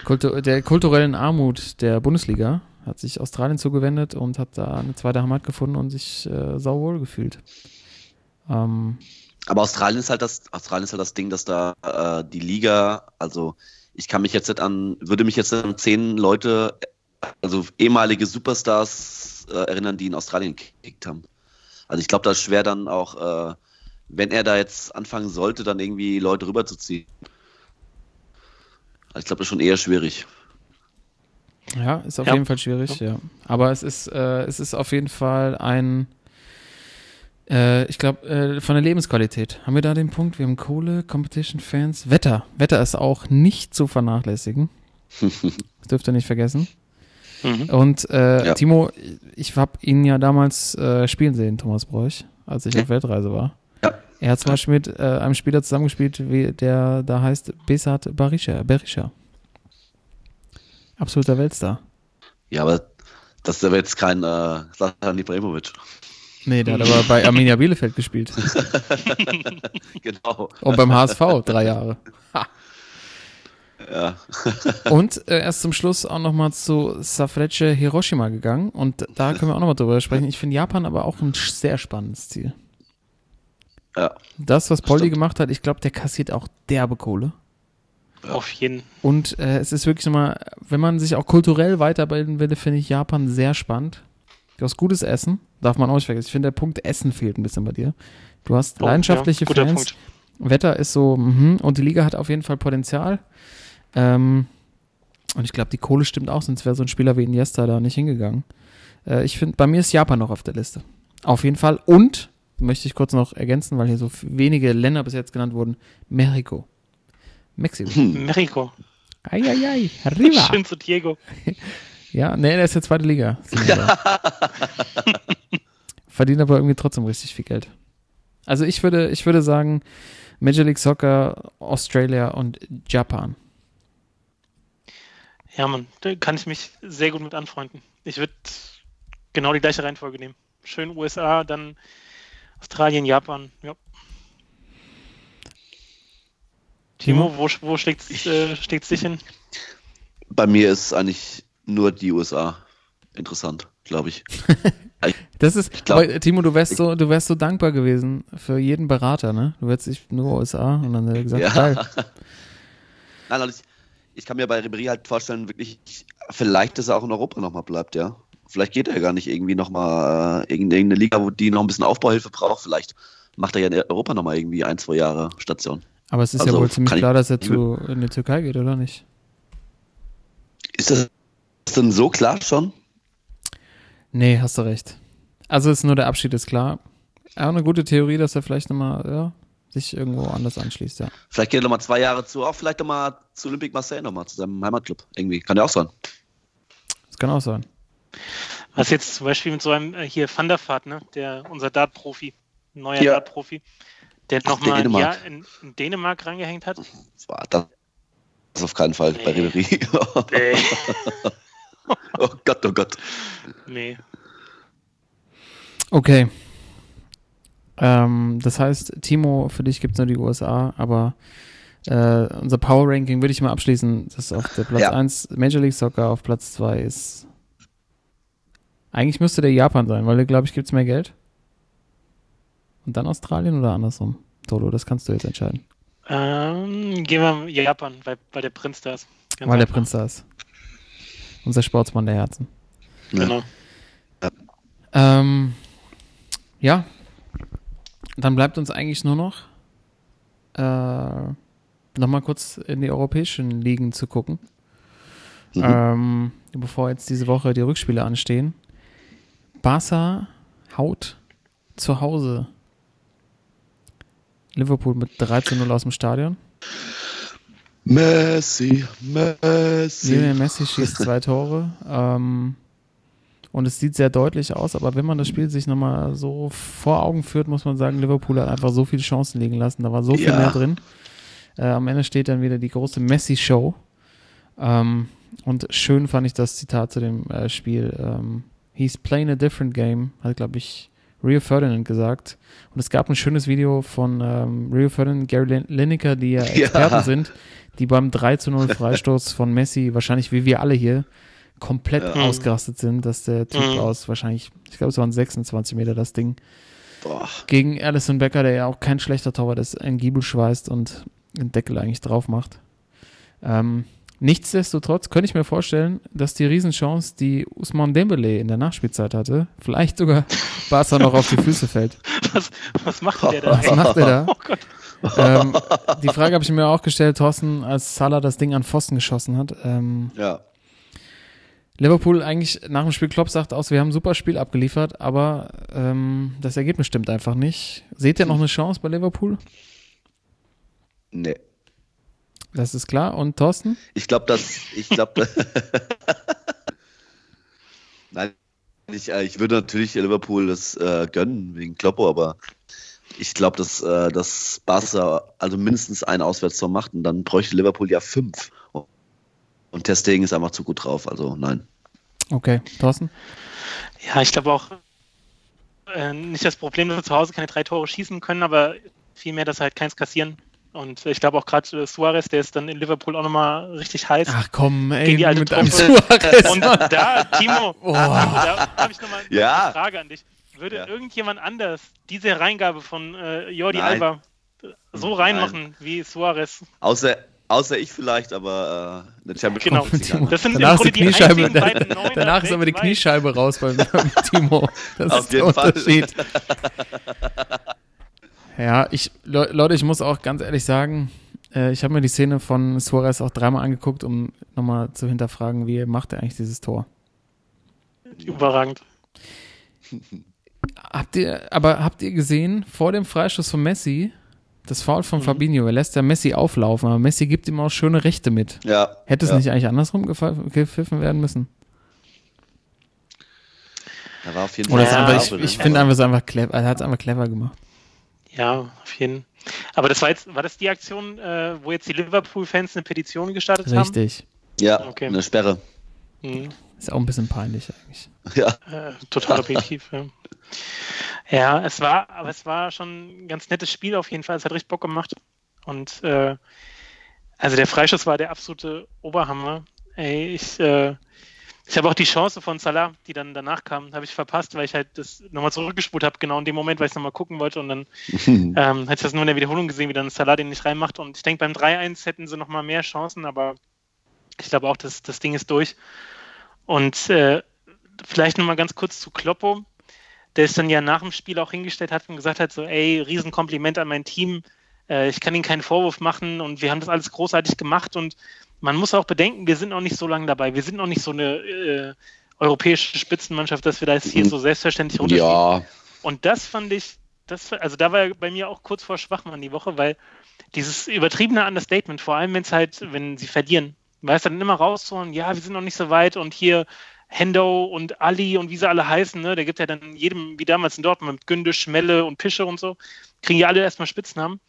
Kultu der kulturellen Armut der Bundesliga hat sich Australien zugewendet und hat da eine zweite Heimat gefunden und sich äh, sauwohl gefühlt. Ähm, Aber Australien ist halt das, Australien ist halt das Ding, dass da äh, die Liga, also ich kann mich jetzt nicht an, würde mich jetzt an zehn Leute, also ehemalige Superstars äh, erinnern, die in Australien gekickt haben. Also ich glaube, da ist schwer dann auch, äh, wenn er da jetzt anfangen sollte, dann irgendwie Leute rüberzuziehen. Also ich glaube, das ist schon eher schwierig. ja, ist auf Ja. jeden Fall schwierig, ja. Aber es ist, äh, es ist auf jeden Fall ein, äh, ich glaube, äh, von der Lebensqualität. Haben wir da den Punkt? Wir haben Kohle, Competition, Fans, Wetter. Wetter ist auch nicht zu vernachlässigen. Das dürft ihr nicht vergessen. Mhm. Und äh, Ja. Timo, ich habe ihn ja damals äh, spielen sehen, Thomas Bräuch, als ich Ja. auf Weltreise war. Ja. Er hat zum Beispiel mit äh, einem Spieler zusammengespielt, wie, der da heißt Besat Barisha. Berisha. Absoluter Weltstar. Ja, aber das ist aber jetzt kein äh, Ibrahimovic. Nee, der hat aber bei Arminia Bielefeld gespielt. Genau. Und beim HSV drei Jahre. Ja. Und äh, erst zum Schluss auch nochmal zu Safreche Hiroshima gegangen. Und da können wir auch nochmal drüber sprechen. Ich finde Japan aber auch ein sehr spannendes Ziel. Ja. Das, was Polly gemacht hat, ich glaube, der kassiert auch derbe Kohle. Auf jeden. Und äh, es ist wirklich nochmal, wenn man sich auch kulturell weiterbilden will, finde ich Japan sehr spannend. Du hast gutes Essen, darf man auch nicht vergessen. Ich finde, der Punkt Essen fehlt ein bisschen bei dir. Du hast Oh, leidenschaftliche ja, Fans. Punkt. Wetter ist so, mhm, und die Liga hat auf jeden Fall Potenzial. Ähm, und ich glaube, die Kohle stimmt auch, sonst wäre so ein Spieler wie Iniesta da nicht hingegangen. Äh, ich finde, bei mir ist Japan noch auf der Liste. Auf jeden Fall. Und, möchte ich kurz noch ergänzen, weil hier so wenige Länder bis jetzt genannt wurden, Mexiko. Mexiko. Mexiko. Eieiei, arriba. Schön zu Diego. Ja, nee, der ist ja zweite Liga. Verdient aber irgendwie trotzdem richtig viel Geld. Also ich würde, ich würde sagen, Major League Soccer, Australia und Japan. Ja, Mann, da kann ich mich sehr gut mit anfreunden. Ich würde genau die gleiche Reihenfolge nehmen. Schön USA, dann Australien, Japan. Ja. Timo, wo, wo schlägt es äh, dich hin? Bei mir ist eigentlich nur die USA interessant, glaube ich. Das ist, glaub- aber, Timo, du wärst so, du wärst so dankbar gewesen für jeden Berater, ne? Du hättest dich nur USA und dann hat er gesagt, Ja. geil. Nein, also ich, kann mir bei Ribéry halt vorstellen, wirklich, vielleicht, dass er auch in Europa nochmal bleibt, ja. Vielleicht geht er ja gar nicht irgendwie nochmal äh, in irgendeine Liga, wo die noch ein bisschen Aufbauhilfe braucht. Vielleicht macht er ja in Europa nochmal irgendwie ein, zwei Jahre Station. Aber es ist Also, ja wohl ziemlich klar, dass er zu, in die Türkei geht, oder nicht? Ist das denn so klar schon? Nee, hast du recht. Also ist nur der Abschied ist klar. Auch eine gute Theorie, dass er vielleicht nochmal, ja, sich irgendwo anders anschließt, ja. Vielleicht geht er nochmal zwei Jahre zu, auch vielleicht nochmal zu Olympique Marseille nochmal, zu seinem Heimatclub. Irgendwie. Kann ja auch sein. Das kann auch sein. Was jetzt zum Beispiel mit so einem äh, hier Van der Vaart, ne? Der, unser Dart-Profi, neuer Ja. Dart-Profi, der nochmal ein. Jahr in, in Dänemark reingehängt hat. Das war das das auf keinen Fall bei Nee. Ribéry. Nee. oh Gott, oh Gott. nee. Okay. Ähm, das heißt, Timo, für dich gibt es nur die USA, aber äh, unser Power Ranking würde ich mal abschließen. Das ist auf der Platz Ja. 1 Major League Soccer, auf Platz 2 ist. Eigentlich müsste der Japan sein, weil glaube ich, gibt es mehr Geld. Und dann Australien oder andersrum? Toto, das kannst du jetzt entscheiden. Ähm, gehen wir Japan, weil, weil der Prinz da ist. Ganz weil der einfach. Prinz da ist. Unser Sportsmann der Herzen. Genau. Ähm, ja. Dann bleibt uns eigentlich nur noch äh, nochmal kurz in die europäischen Ligen zu gucken. Mhm. Ähm, bevor jetzt diese Woche die Rückspiele anstehen. Barca haut zu Hause Liverpool mit 3 zu 0 aus dem Stadion. Messi, Messi. Lionel Messi schießt zwei Tore. Ähm, und es sieht sehr deutlich aus, aber wenn man das Spiel sich nochmal so vor Augen führt, muss man sagen, Liverpool hat einfach so viele Chancen liegen lassen. Da war so viel Ja. mehr drin. Äh, am Ende steht dann wieder die große Messi-Show. Ähm, und schön fand ich das Zitat zu dem äh, Spiel. Ähm, He's playing a different game, hat, glaube ich, Rio Ferdinand gesagt. Und es gab ein schönes Video von ähm, Rio Ferdinand, Gary Lin- Lineker, die ja Ja. Experten sind, die beim 3 zu 0 Freistoß von Messi, wahrscheinlich wie wir alle hier, komplett Ja. ausgerastet sind, dass der Typ Mhm. aus wahrscheinlich, ich glaube, es waren 26 Meter das Ding, Boah. gegen Alison Becker, der ja auch kein schlechter Torwart ist, einen Giebel schweißt und den Deckel eigentlich drauf macht. Ähm, nichtsdestotrotz könnte ich mir vorstellen, dass die Riesenchance, die Usman Dembele in der Nachspielzeit hatte, vielleicht sogar Barca noch auf die Füße fällt. Was, was macht der da? Was macht er da? Oh Gott. ähm, die Frage habe ich mir auch gestellt, Thorsten, als Salah das Ding an Pfosten geschossen hat. Ähm, Ja. Liverpool eigentlich nach dem Spiel Klopp sagt aus, wir haben ein super Spiel abgeliefert, aber ähm, das Ergebnis stimmt einfach nicht. Seht ihr noch eine Chance bei Liverpool? Nee. Das ist klar. Und Thorsten? Ich glaube, dass. Ich glaube. Nein, ich, äh, ich würde natürlich Liverpool das äh, gönnen wegen Kloppo, aber ich glaube, dass, äh, dass Barca also mindestens ein Auswärtstor macht und dann bräuchte Liverpool ja fünf. Und Ter Stegen ist einfach zu gut drauf, also nein. Okay, Thorsten? Ja, ich glaube auch äh, nicht das Problem, dass wir zu Hause keine drei Tore schießen können, aber vielmehr, dass sie halt keins kassieren. Und ich glaube auch gerade äh, Suarez, der ist dann in Liverpool auch nochmal richtig heiß. Ach komm, ey, Gegen die alte mit einem Truppe. Suarez. Und da, Timo, Oh. da habe ich nochmal Ja. eine Frage an dich. Würde Ja. irgendjemand anders diese Reingabe von äh, Jordi Nein. Alba so reinmachen wie Suarez? Außer, außer ich vielleicht, aber äh, eine Champions Genau. Das sind Danach ist die Kniescheibe, beiden Neuner danach ist aber die. Kniescheibe raus beim, beim Timo. Das Auf ist der jeden Fall. Unterschied. Ja, ich, Le Leute, ich muss auch ganz ehrlich sagen, äh, ich habe mir die Szene von Suarez auch dreimal angeguckt, um nochmal zu hinterfragen, wie macht er eigentlich dieses Tor. Überragend. Habt ihr, aber habt ihr gesehen, vor dem Freistoß von Messi, das Foul von Mhm. Fabinho, er lässt ja Messi auflaufen, aber Messi gibt ihm auch schöne Rechte mit. Ja. Hätte es ja. nicht eigentlich andersrum gepfiff- gepfiffen werden müssen? Da war auf jeden Oder Fall. Ja, einfach, ein ich, ich finde einfach, es einfach clever, er hat es einfach clever gemacht. Ja, auf jeden Aber das war jetzt, war das die Aktion, äh, wo jetzt die Liverpool-Fans eine Petition gestartet Richtig. Ja, Okay. eine Sperre. haben? Mhm. Ist auch ein bisschen peinlich eigentlich. Ja. Äh, total objektiv, ja. Ja, es war, aber es war schon ein ganz nettes Spiel auf jeden Fall. Es hat richtig Bock gemacht. Und äh, also der Freischuss war der absolute Oberhammer. Ey, ich, äh, ich habe auch die Chance von Salah, die dann danach kam, habe ich verpasst, weil ich halt das nochmal zurückgespult habe, genau in dem Moment, weil ich es nochmal gucken wollte. Und dann ähm, hätte ich das nur in der Wiederholung gesehen, wie dann Salah den nicht reinmacht. Und ich denke, beim 3-1 hätten sie nochmal mehr Chancen, aber ich glaube auch, dass das Ding ist durch. Und äh, vielleicht nochmal ganz kurz zu Kloppo, der es dann ja nach dem Spiel auch hingestellt hat und gesagt hat, so, ey, Riesenkompliment an mein Team, äh, ich kann ihnen keinen Vorwurf machen und wir haben das alles großartig gemacht und man muss auch bedenken, wir sind noch nicht so lange dabei, wir sind noch nicht so eine äh, europäische Spitzenmannschaft, dass wir das hier so selbstverständlich runterschieben. Ja. Und das fand ich, das, also da war bei mir auch kurz vor Schwachmann die Woche, weil dieses übertriebene Understatement, vor allem wenn es halt, wenn sie verlieren, weißt dann immer rauszuholen, ja, wir sind noch nicht so weit und hier Hendo und Ali und wie sie alle heißen, ne, der gibt ja dann jedem, wie damals in Dortmund mit Günde, Schmelle und Pische und so, kriegen ja alle erstmal Spitznamen.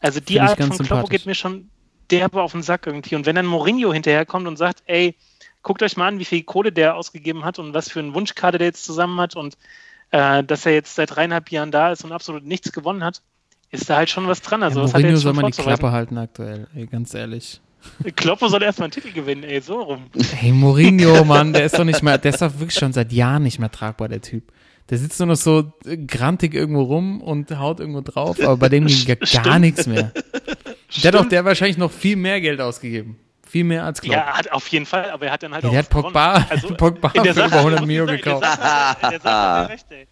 Also die Art von Kloppo geht mir schon derbe auf den Sack irgendwie. Und wenn dann Mourinho hinterherkommt und sagt, ey, guckt euch mal an, wie viel Kohle der ausgegeben hat und was für einen Wunschkader der jetzt zusammen hat und äh, dass er jetzt seit dreieinhalb Jahren da ist und absolut nichts gewonnen hat, ist da halt schon was dran. Also ja, Mourinho soll mal die. Klappe halten aktuell, ey, ganz ehrlich. Kloppo soll erstmal einen Titel gewinnen, ey, so rum. Hey, Mourinho, Mann, der ist doch nicht mehr, der ist doch wirklich schon seit Jahren nicht mehr tragbar, der Typ. Der sitzt nur noch so äh, grantig irgendwo rum und haut irgendwo drauf, aber bei dem ging ja gar nichts mehr. Der hat doch der wahrscheinlich noch viel mehr Geld ausgegeben. Viel mehr als Klopp. Ja, hat auf jeden Fall, aber er hat dann halt Ja, auch der hat Pogba-. Also, Pogba in der für Sache- über 100 in Mio der gekauft. Sache- In der Sache hat er recht, ey.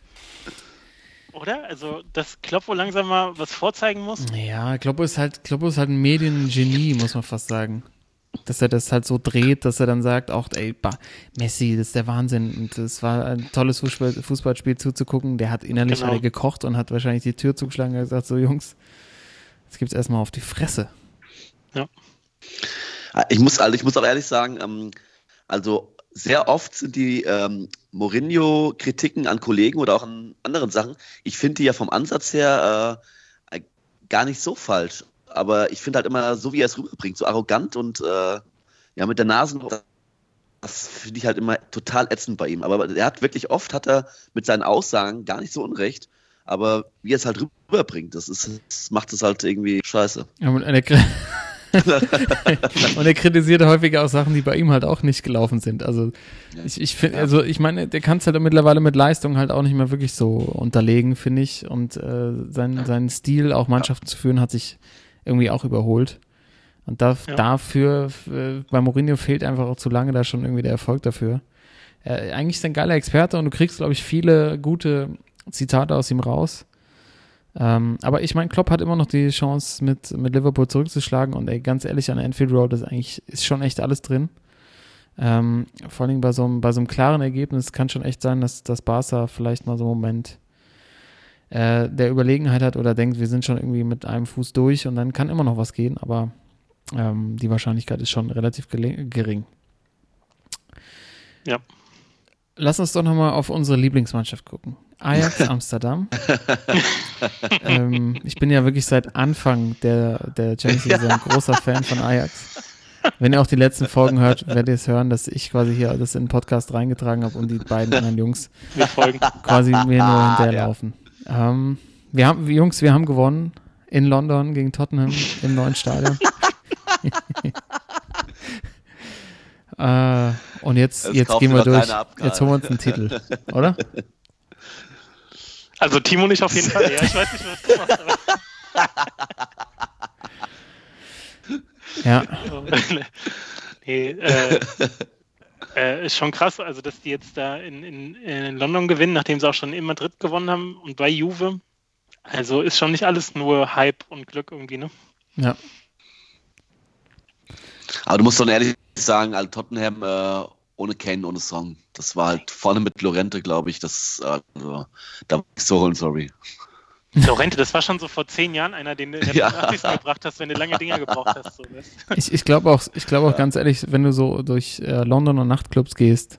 Oder? Also, dass Kloppo langsam mal was vorzeigen muss. Ja, Kloppo ist halt, Kloppo ist halt ein Mediengenie, muss man fast sagen. Dass er das halt so dreht, dass er dann sagt, auch, ey, bah, Messi, das ist der Wahnsinn. Und es war ein tolles Fußball, Fußballspiel zuzugucken. Der hat innerlich Genau. er gekocht und hat wahrscheinlich die Tür zugeschlagen und gesagt, so Jungs, jetzt gibt's erstmal auf die Fresse. Ich muss, also ich muss auch ehrlich sagen, ähm, also sehr oft sind die ähm, Mourinho-Kritiken an Kollegen oder auch an anderen Sachen, ich finde die ja vom Ansatz her äh, gar nicht so falsch. Aber ich finde halt immer so, wie er es rüberbringt, so arrogant und äh, ja mit der Nase, das finde ich halt immer total ätzend bei ihm. Aber er hat wirklich oft, hat er mit seinen Aussagen gar nicht so unrecht. Aber wie er es halt rüberbringt, das, ist, das macht es halt irgendwie scheiße. Ja, und Gre- und er kritisiert häufiger auch Sachen, die bei ihm halt auch nicht gelaufen sind. Also ich, ich finde, also ich meine, der kann es halt mittlerweile mit Leistung halt auch nicht mehr wirklich so unterlegen, finde ich. Und äh, sein, sein Stil, auch Mannschaften zu führen, hat sich irgendwie auch überholt. Und da, Ja. dafür, äh, bei Mourinho fehlt einfach auch zu lange da schon irgendwie der Erfolg dafür. Äh, eigentlich ist er ein geiler Experte und du kriegst, glaube ich, viele gute Zitate aus ihm raus. Ähm, aber ich meine, Klopp hat immer noch die Chance, mit, mit Liverpool zurückzuschlagen und ey, ganz ehrlich, an der Anfield Road ist eigentlich, ist schon echt alles drin. Ähm, vor allem bei so, einem, bei so einem klaren Ergebnis kann schon echt sein, dass, dass Barca vielleicht mal so einen Moment äh, der Überlegenheit hat oder denkt, wir sind schon irgendwie mit einem Fuß durch und dann kann immer noch was gehen, aber ähm, die Wahrscheinlichkeit ist schon relativ gering. Ja. Lass uns doch nochmal auf unsere Lieblingsmannschaft gucken. Ajax Amsterdam. ähm, ich bin ja wirklich seit Anfang der, der Champions League ein großer Fan von Ajax. Wenn ihr auch die letzten Folgen hört, werdet ihr es hören, dass ich quasi hier das in den Podcast reingetragen habe und die beiden anderen Jungs Wir folgen. quasi mir nur hinterherlaufen. Ähm, wir haben, Jungs, wir haben gewonnen in London gegen Tottenham im neuen Stadion. äh, und jetzt, Das jetzt gehen wir durch. Jetzt holen wir uns einen Titel, oder? Also Timo nicht auf jeden Fall. Ja, ich weiß nicht, was du machst, Ja. nee, äh, äh, ist schon krass, also dass die jetzt da in, in, in London gewinnen, nachdem sie auch schon in Madrid gewonnen haben und bei Juve. Also ist schon nicht alles nur Hype und Glück irgendwie, ne? Ja. Aber du musst doch ehrlich sagen, also Tottenham äh, ohne Kane, ohne Song. Das war halt vorne mit Lorente, glaube ich. Das, also, da war ich so holen, sorry. Lorente, das war schon so vor zehn Jahren einer, den du Ja. 85. gebracht hast, wenn du lange Dinger gebraucht hast. So, du? Ich, ich glaube auch, ich glaube auch ganz ehrlich, wenn du so durch äh, Londoner Nachtclubs gehst,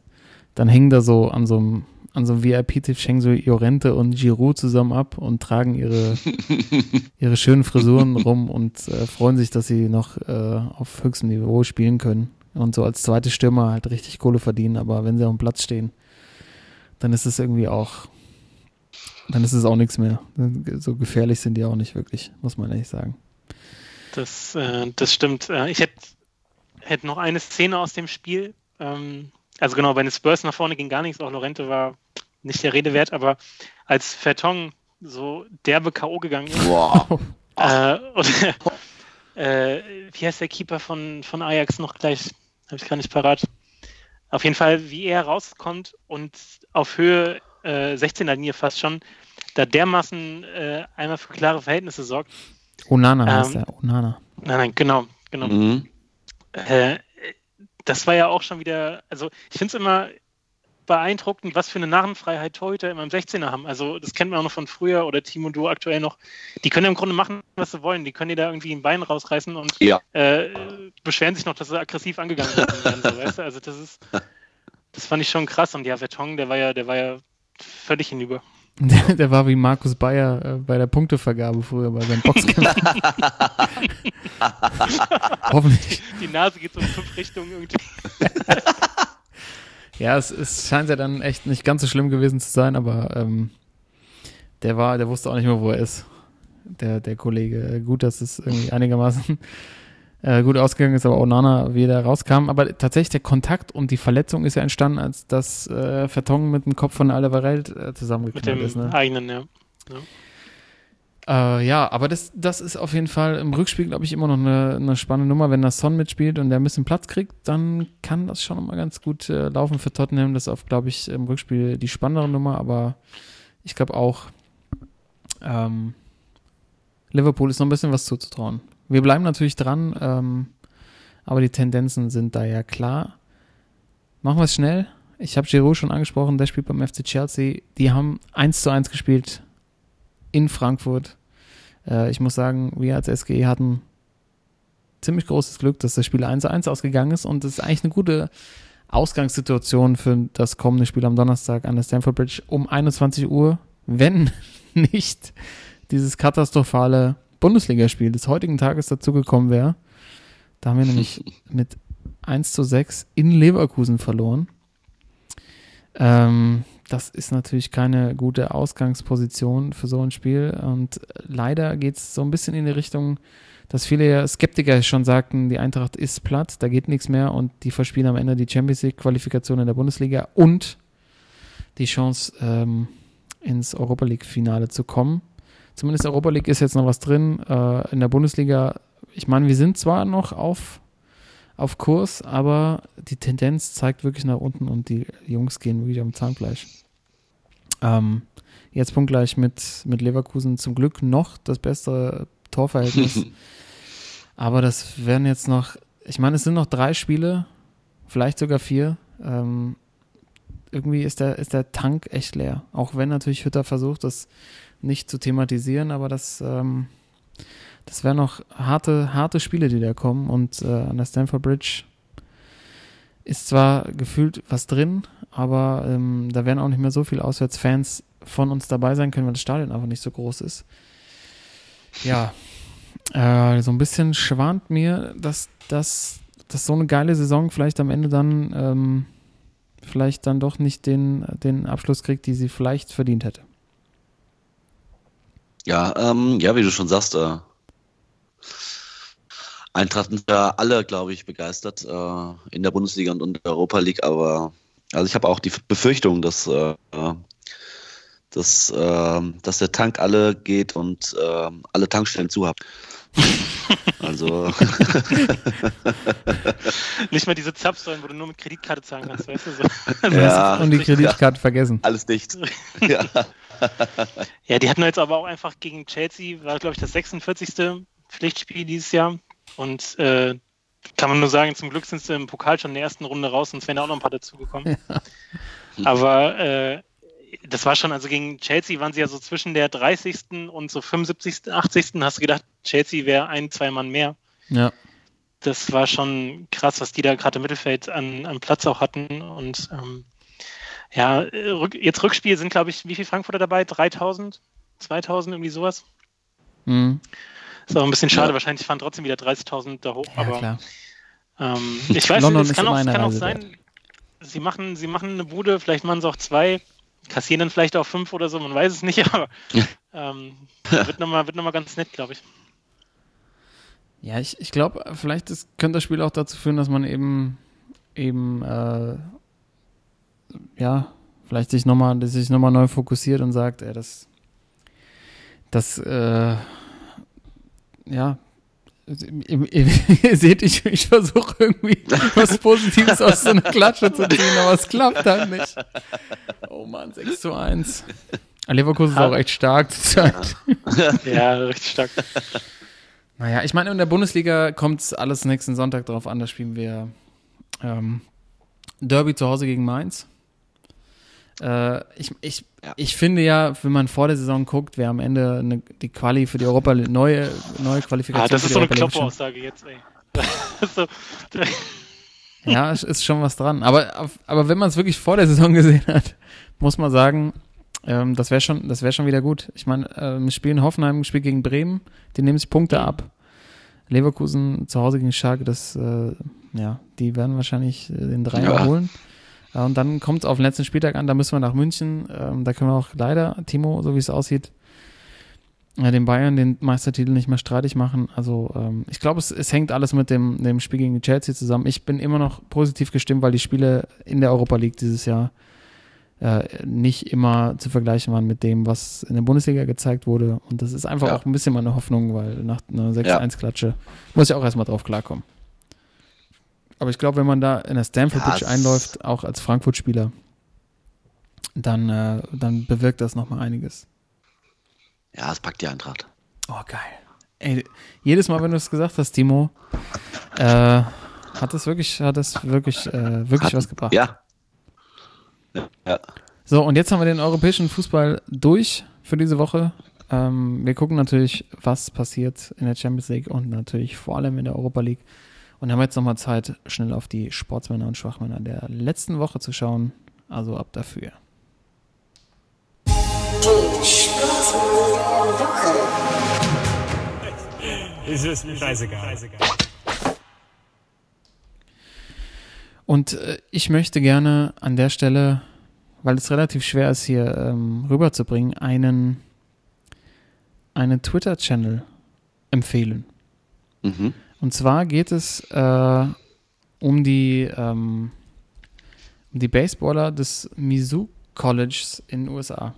dann hängen da so an so einem an so einem VIP-Tisch hängen so Jorente und Giroud zusammen ab und tragen ihre, ihre schönen Frisuren rum und äh, freuen sich, dass sie noch äh, auf höchstem Niveau spielen können und so als zweite Stürmer halt richtig Kohle verdienen, aber wenn sie auf dem Platz stehen, dann ist es irgendwie auch, dann ist es auch nichts mehr. So gefährlich sind die auch nicht wirklich, muss man ehrlich sagen. Das, äh, das stimmt. Äh, ich hätte hätt noch eine Szene aus dem Spiel. Ähm, also genau, bei den Spurs nach vorne ging gar nichts. Auch Lorente war nicht der Rede wert, aber als Vertong so derbe K.O. gegangen ist, Boah. äh, und, äh, wie heißt der Keeper von, von Ajax noch gleich? Habe ich gar nicht parat. Auf jeden Fall, wie er rauskommt und auf Höhe äh, 16er Linie fast schon, da dermaßen äh, einmal für klare Verhältnisse sorgt. Onana heißt Ähm, er, Onana. Nein, nein, genau, genau. Mhm. Äh, das war ja auch schon wieder, also ich finde es immer beeindruckend, was für eine Narrenfreiheit Torhüter immer im 16er haben. Also das kennt man auch noch von früher oder Timo Du aktuell noch. Die können ja im Grunde machen, was sie wollen. Die können dir da irgendwie ein Bein rausreißen und Ja. äh, beschweren sich noch, dass sie aggressiv angegangen werden. So, weißt du? Also das ist, das fand ich schon krass. Und ja, Vertong, der war ja, der war ja völlig hinüber. Der, der war wie Markus Bayer äh, bei der Punktevergabe früher bei seinem Boxkampf. Hoffentlich. Die Nase geht so in fünf Richtungen irgendwie. Ja, es, es scheint ja dann echt nicht ganz so schlimm gewesen zu sein, aber ähm, der war, der wusste auch nicht mehr, wo er ist. Der, der Kollege. Gut, dass es irgendwie einigermaßen äh, gut ausgegangen ist, aber Onana wieder rauskam. Aber tatsächlich der Kontakt und die Verletzung ist ja entstanden, als das äh, Vertongen mit dem Kopf von Alvarelt äh, Mit zusammengeknallt dem ist. Ne? eigenen, ja. Äh, ja, aber das, das ist auf jeden Fall im Rückspiel, glaube ich, immer noch eine, eine spannende Nummer. Wenn das Son mitspielt und der ein bisschen Platz kriegt, dann kann das schon mal ganz gut äh, laufen für Tottenham. Das ist auf, glaube ich, im Rückspiel die spannendere Nummer, aber ich glaube auch, ähm, Liverpool ist noch ein bisschen was zuzutrauen. Wir bleiben natürlich dran, ähm, aber die Tendenzen sind da ja klar. Machen wir es schnell. Ich habe Giroud schon angesprochen, der spielt beim FC Chelsea. Die haben 1 zu 1 gespielt in Frankfurt. Äh, ich muss sagen, wir als SGE hatten ziemlich großes Glück, dass das Spiel 1-1 ausgegangen ist und das ist eigentlich eine gute Ausgangssituation für das kommende Spiel am Donnerstag an der Stamford Bridge um 21 Uhr, wenn nicht dieses katastrophale Bundesligaspiel des heutigen Tages dazugekommen wäre. Da haben wir nämlich mit 1 zu 6 in Leverkusen verloren. Ähm, das ist natürlich keine gute Ausgangsposition für so ein Spiel. Und leider geht es so ein bisschen in die Richtung, dass viele Skeptiker schon sagten, die Eintracht ist platt, da geht nichts mehr und die verspielen am Ende die Champions League-Qualifikation in der Bundesliga und die Chance, ähm, ins Europa League-Finale zu kommen. Zumindest Europa League ist jetzt noch was drin. Äh, in der Bundesliga, ich meine, wir sind zwar noch auf, auf Kurs, aber die Tendenz zeigt wirklich nach unten und die Jungs gehen wirklich am Zahnfleisch. Ähm, jetzt punktgleich mit, mit Leverkusen zum Glück noch das beste Torverhältnis. aber das werden jetzt noch, ich meine, es sind noch drei Spiele, vielleicht sogar vier. Ähm, irgendwie ist der, ist der Tank echt leer. Auch wenn natürlich Hütter versucht, das nicht zu thematisieren, aber das, ähm, das wären noch harte, harte Spiele, die da kommen. Und äh, an der Stanford Bridge ist zwar gefühlt was drin, aber ähm, da werden auch nicht mehr so viele Auswärtsfans von uns dabei sein können, weil das Stadion einfach nicht so groß ist. Ja, äh, so ein bisschen schwant mir, dass, dass, dass so eine geile Saison vielleicht am Ende dann ähm, vielleicht dann doch nicht den, den Abschluss kriegt, die sie vielleicht verdient hätte. Ja, ähm, ja, wie du schon sagst, äh, Eintracht sind ja alle, glaube ich, begeistert äh, in der Bundesliga und in der Europa League, aber also ich habe auch die Befürchtung, dass, äh, dass, äh, dass der Tank alle geht und äh, alle Tankstellen zu haben. Also. Nicht mal diese Zapfsäulen, wo du nur mit Kreditkarte zahlen kannst, weißt du so. Also ja, und die Kreditkarte ja, vergessen. Alles dicht. ja. ja, die hatten jetzt aber auch einfach gegen Chelsea, war glaube ich das 46. Pflichtspiel dieses Jahr. Und äh, kann man nur sagen, zum Glück sind sie im Pokal schon in der ersten Runde raus, sonst wären da auch noch ein paar dazugekommen. Ja. Aber äh, das war schon, also gegen Chelsea waren sie ja so zwischen der 30. und so 75., 80. Hast du gedacht, Chelsea wäre ein, zwei Mann mehr. Ja. Das war schon krass, was die da gerade im Mittelfeld an, an Platz auch hatten. Und ähm, ja, rück, jetzt Rückspiel sind, glaube ich, wie viele Frankfurter dabei? 3000? 2000, irgendwie sowas? Mhm. Ist auch ein bisschen schade, ja. wahrscheinlich fahren trotzdem wieder 30.000 da hoch, ja, aber ähm, ich weiß nicht, es kann, auch, kann auch sein, sie machen, sie machen eine Bude, vielleicht machen sie auch zwei, kassieren dann vielleicht auch fünf oder so, man weiß es nicht, aber ähm, wird nochmal noch ganz nett, glaube ich. Ja, ich, ich glaube, vielleicht ist, könnte das Spiel auch dazu führen, dass man eben eben äh, ja, vielleicht sich nochmal sich noch neu fokussiert und sagt, ey, das das äh, ja, Ihr, seht, ich, ich versuche irgendwie was Positives aus so einer Klatsche zu ziehen, aber es klappt halt nicht. Oh Mann, 6 zu 1. Leverkusen ist auch echt stark zur Zeit. Ja, richtig stark. Naja, ich meine, in der Bundesliga kommt es alles nächsten Sonntag darauf an, da spielen wir ähm, Derby zu Hause gegen Mainz. Äh, ich, ich, ja. ich finde ja, wenn man vor der Saison guckt, wer am Ende eine, die Quali für die Europa neue, neue Qualifikation. Ah, das ist so eine Klopfaussage jetzt, ey. so. ja, es ist schon was dran. Aber, aber wenn man es wirklich vor der Saison gesehen hat, muss man sagen, ähm, das wäre schon, das schon wieder gut. Ich meine, äh, wir spielen Hoffenheim, spielt gegen Bremen, die nehmen sich Punkte ab. Leverkusen zu Hause gegen Schalke, das, äh, ja, die werden wahrscheinlich äh, den Dreier ja. holen. Ja, und dann kommt es auf den letzten Spieltag an, da müssen wir nach München. Ähm, da können wir auch leider, Timo, so wie es aussieht, ja, den Bayern den Meistertitel nicht mehr streitig machen. Also ähm, ich glaube, es, es hängt alles mit dem, dem Spiel gegen Chelsea zusammen. Ich bin immer noch positiv gestimmt, weil die Spiele in der Europa League dieses Jahr äh, nicht immer zu vergleichen waren mit dem, was in der Bundesliga gezeigt wurde. Und das ist einfach ja. auch ein bisschen meine Hoffnung, weil nach einer 6-1-Klatsche ja. muss ich auch erstmal drauf klarkommen. Aber ich glaube, wenn man da in der Stanford ja, einläuft, auch als Frankfurt-Spieler, dann, äh, dann bewirkt das nochmal einiges. Ja, es packt die Eintracht. Oh, geil. Ey, jedes Mal, wenn du es gesagt hast, Timo, äh, hat das wirklich, hat das wirklich, äh, wirklich hat, was gebracht. Ja. ja. So, und jetzt haben wir den europäischen Fußball durch für diese Woche. Ähm, wir gucken natürlich, was passiert in der Champions League und natürlich vor allem in der Europa League. Und haben jetzt nochmal Zeit, schnell auf die Sportsmänner und Schwachmänner der letzten Woche zu schauen. Also ab dafür. Die Sportsmänner der Woche. Ist es mir scheißegal. Und äh, ich möchte gerne an der Stelle, weil es relativ schwer ist, hier ähm, rüberzubringen, einen, einen Twitter-Channel empfehlen. Mhm. Und zwar geht es äh, um die ähm, um die Baseballer des Mizzou Colleges in den USA.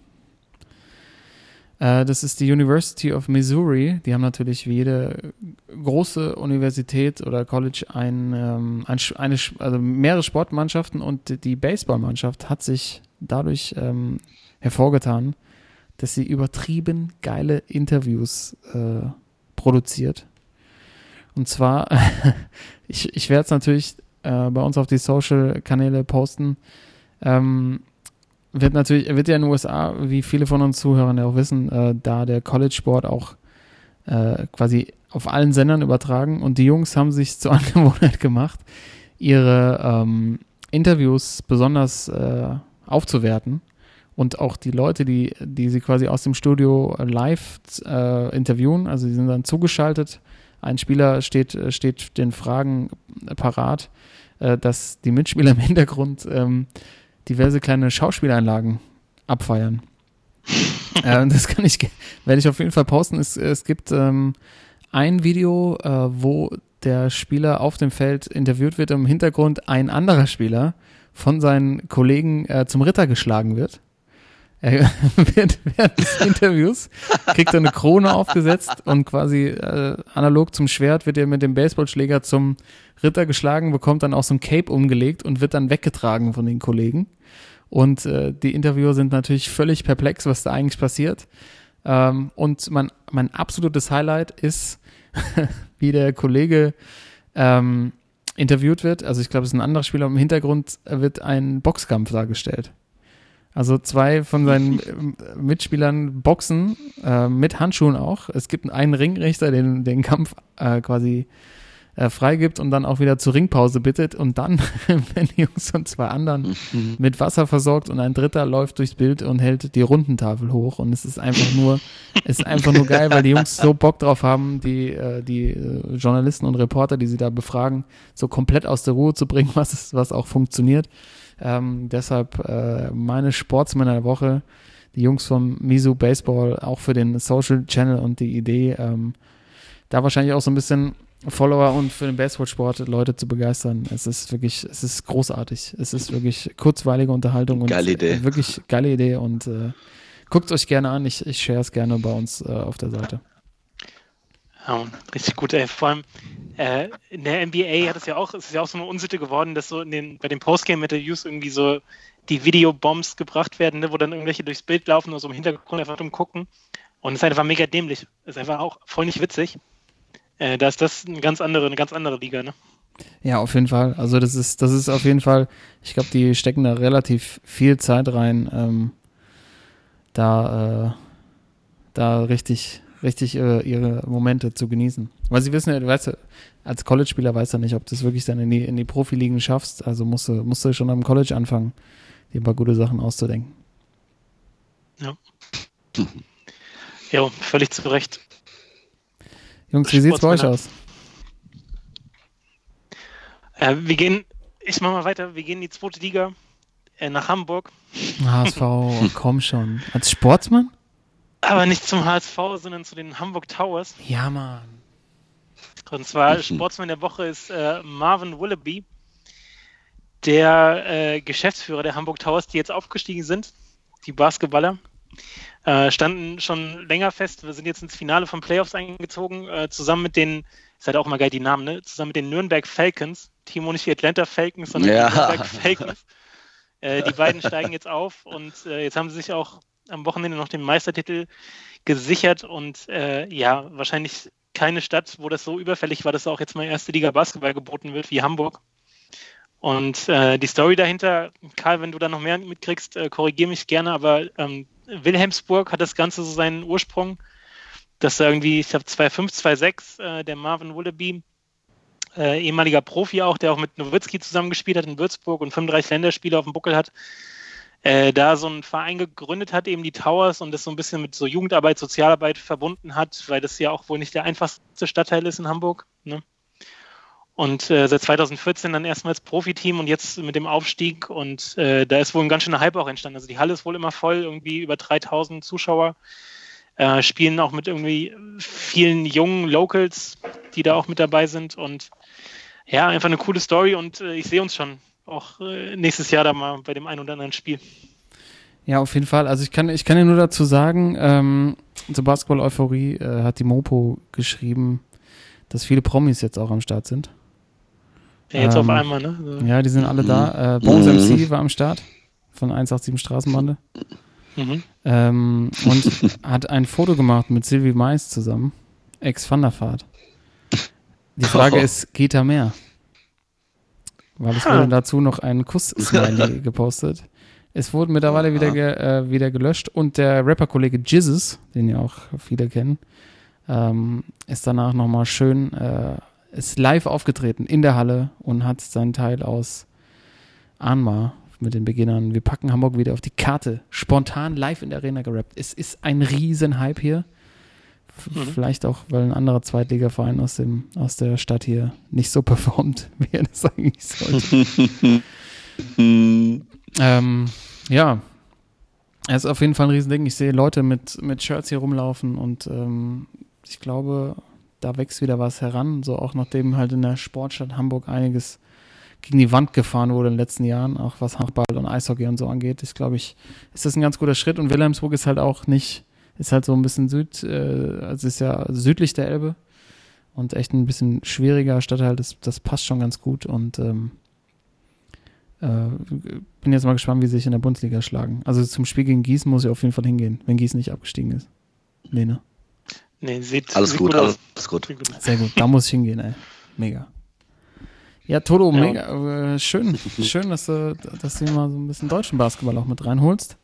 Äh, das ist die University of Missouri. Die haben natürlich wie jede große Universität oder College ein, ähm, ein, eine, also mehrere Sportmannschaften und die Baseballmannschaft hat sich dadurch ähm, hervorgetan, dass sie übertrieben geile Interviews äh, produziert. Und zwar, ich, ich werde es natürlich äh, bei uns auf die Social-Kanäle posten. Ähm, wird natürlich, wird ja in den USA, wie viele von uns Zuhörern ja auch wissen, äh, da der College-Sport auch äh, quasi auf allen Sendern übertragen und die Jungs haben sich zur Angewohnheit gemacht, ihre ähm, Interviews besonders äh, aufzuwerten und auch die Leute, die, die sie quasi aus dem Studio live äh, interviewen, also die sind dann zugeschaltet. Ein Spieler steht, steht den Fragen parat, äh, dass die Mitspieler im Hintergrund ähm, diverse kleine Schauspieleinlagen abfeiern. äh, das kann ich, werde ich auf jeden Fall posten. Es, es gibt ähm, ein Video, äh, wo der Spieler auf dem Feld interviewt wird, im Hintergrund ein anderer Spieler von seinen Kollegen äh, zum Ritter geschlagen wird. Er wird während des Interviews, kriegt er eine Krone aufgesetzt und quasi äh, analog zum Schwert wird er mit dem Baseballschläger zum Ritter geschlagen, bekommt dann auch so ein Cape umgelegt und wird dann weggetragen von den Kollegen. Und äh, die Interviewer sind natürlich völlig perplex, was da eigentlich passiert. Ähm, und mein, mein absolutes Highlight ist, wie der Kollege ähm, interviewt wird. Also ich glaube, es ist ein anderer Spieler. Im Hintergrund wird ein Boxkampf dargestellt. Also zwei von seinen äh, Mitspielern boxen, äh, mit Handschuhen auch. Es gibt einen Ringrichter, den den Kampf äh, quasi äh, freigibt und dann auch wieder zur Ringpause bittet und dann werden die Jungs und zwei anderen Mhm. mit Wasser versorgt und ein dritter läuft durchs Bild und hält die Rundentafel hoch und es ist einfach nur, es ist einfach nur geil, weil die Jungs so Bock drauf haben, die, äh, die äh, Journalisten und Reporter, die sie da befragen, so komplett aus der Ruhe zu bringen, was, ist, was auch funktioniert. Ähm, deshalb äh, meine Sportsmänner der Woche, die Jungs vom Misu Baseball, auch für den Social Channel und die Idee, ähm, da wahrscheinlich auch so ein bisschen Follower und für den Baseballsport Leute zu begeistern. Es ist wirklich, es ist großartig. Es ist wirklich kurzweilige Unterhaltung und Geile Idee. äh, wirklich geile Idee und äh, guckt euch gerne an. Ich, ich share es gerne bei uns äh, auf der Seite. Ja, richtig gut, ey. Vor allem äh, in der NBA hat es ja auch, es ist ja auch so eine Unsitte geworden, dass so den, bei den Postgame-Interviews irgendwie so die Videobombs gebracht werden, ne, wo dann irgendwelche durchs Bild laufen und so im Hintergrund einfach dumm gucken. Und es ist einfach mega dämlich. Es ist einfach auch voll nicht witzig. Äh, da ist das eine ganz andere, eine ganz andere Liga, ne? Ja, auf jeden Fall. Also das ist, das ist auf jeden Fall, ich glaube, die stecken da relativ viel Zeit rein, ähm, da, äh, da richtig, richtig äh, ihre Momente zu genießen. Weil sie wissen ja, du weißt ja, als College-Spieler weißt du nicht, ob du es wirklich dann in die, in die Profiligen schaffst. Also musst du, musst du schon am College anfangen, dir ein paar gute Sachen auszudenken. Ja, völlig zu Recht. Jungs, wie sieht's bei euch aus? Äh, wir gehen, ich mach mal weiter, wir gehen in die zweite Liga äh, nach Hamburg. HSV, komm schon. Als Sportsmann? Aber nicht zum HSV, sondern zu den Hamburg Towers. Ja, Mann. Und zwar Sportsmann der Woche ist äh, Marvin Willoughby, der äh, Geschäftsführer der Hamburg Towers, die jetzt aufgestiegen sind, die Basketballer. Äh, standen schon länger fest. Wir sind jetzt ins Finale von Playoffs eingezogen, äh, zusammen mit den, ist halt auch immer geil die Namen, ne? Zusammen mit den Nürnberg Falcons. Timo nicht die Atlanta Falcons, sondern Ja. die Nürnberg Falcons. Äh, die beiden steigen jetzt auf und äh, jetzt haben sie sich auch am Wochenende noch den Meistertitel gesichert und äh, ja, wahrscheinlich keine Stadt, wo das so überfällig war, dass auch jetzt mal erste Liga Basketball geboten wird wie Hamburg. Und äh, die Story dahinter, Karl, wenn du da noch mehr mitkriegst, äh, korrigiere mich gerne, aber ähm, Wilhelmsburg hat das Ganze so seinen Ursprung, dass da irgendwie, ich glaube 2,5, 2,6, äh, der Marvin Willoughby, äh, ehemaliger Profi auch, der auch mit Nowitzki zusammengespielt hat in Würzburg und 35 Länderspiele auf dem Buckel hat, äh, da so einen Verein gegründet hat, eben die Towers, und das so ein bisschen mit so Jugendarbeit, Sozialarbeit verbunden hat, weil das ja auch wohl nicht der einfachste Stadtteil ist in Hamburg. Ne? Und äh, seit 2014 dann erstmals Profiteam und jetzt mit dem Aufstieg. Und äh, da ist wohl ein ganz schöner Hype auch entstanden. Also die Halle ist wohl immer voll, irgendwie über 3000 Zuschauer. Äh, spielen auch mit irgendwie vielen jungen Locals, die da auch mit dabei sind. Und ja, einfach eine coole Story und äh, ich sehe uns schon auch äh, nächstes Jahr da mal bei dem einen oder anderen Spiel. Ja, auf jeden Fall. Also ich kann, ich kann dir nur dazu sagen, ähm, zur Basketball-Euphorie äh, hat die Mopo geschrieben, dass viele Promis jetzt auch am Start sind. Ja, jetzt Ähm, auf einmal, ne? So. Ja, die sind alle da. Äh, Bones MC war am Start von 187 Straßenbande. Mhm. Ähm, und hat ein Foto gemacht mit Sylvie Mais zusammen. Ex Van der Vaart. Die Frage Oh. ist, geht da mehr? Weil es Ah. wurde dazu noch ein Kuss-Smiley gepostet. Es wurde mittlerweile wieder, ge, äh, wieder gelöscht und der Rapper-Kollege Jizzes, den ja auch viele kennen, ähm, ist danach nochmal schön, äh, ist live aufgetreten in der Halle und hat seinen Teil aus Anmar mit den Beginnern. Wir packen Hamburg wieder auf die Karte. Spontan live in der Arena gerappt. Es ist ein riesen Hype hier. Mhm. Vielleicht auch, weil ein anderer Zweitligaverein aus, dem, aus der Stadt hier nicht so performt, wie er das eigentlich sollte. ähm, ja, es ist auf jeden Fall ein Riesending. Ich sehe Leute mit, mit Shirts hier rumlaufen und ähm, ich glaube, da wächst wieder was heran. So auch nachdem halt in der Sportstadt Hamburg einiges gegen die Wand gefahren wurde in den letzten Jahren, auch was Handball und Eishockey und so angeht, ist, glaube ich, ist das ein ganz guter Schritt. Und Wilhelmsburg ist halt auch nicht, ist halt so ein bisschen süd, äh, also ist ja südlich der Elbe und echt ein bisschen schwieriger Stadtteil. Das, das passt schon ganz gut und ähm, äh, bin jetzt mal gespannt, wie sie sich in der Bundesliga schlagen. Also zum Spiel gegen Gießen muss ich auf jeden Fall hingehen, wenn Gießen nicht abgestiegen ist. Lena. Nee, sieht, Alles sieht gut, aus. alles gut. Sieht gut aus. Sehr gut, da muss ich hingehen, ey. Mega. Ja, Toto, Ja. mega. Äh, schön, schön, dass du, dass du mal so ein bisschen deutschen Basketball auch mit reinholst.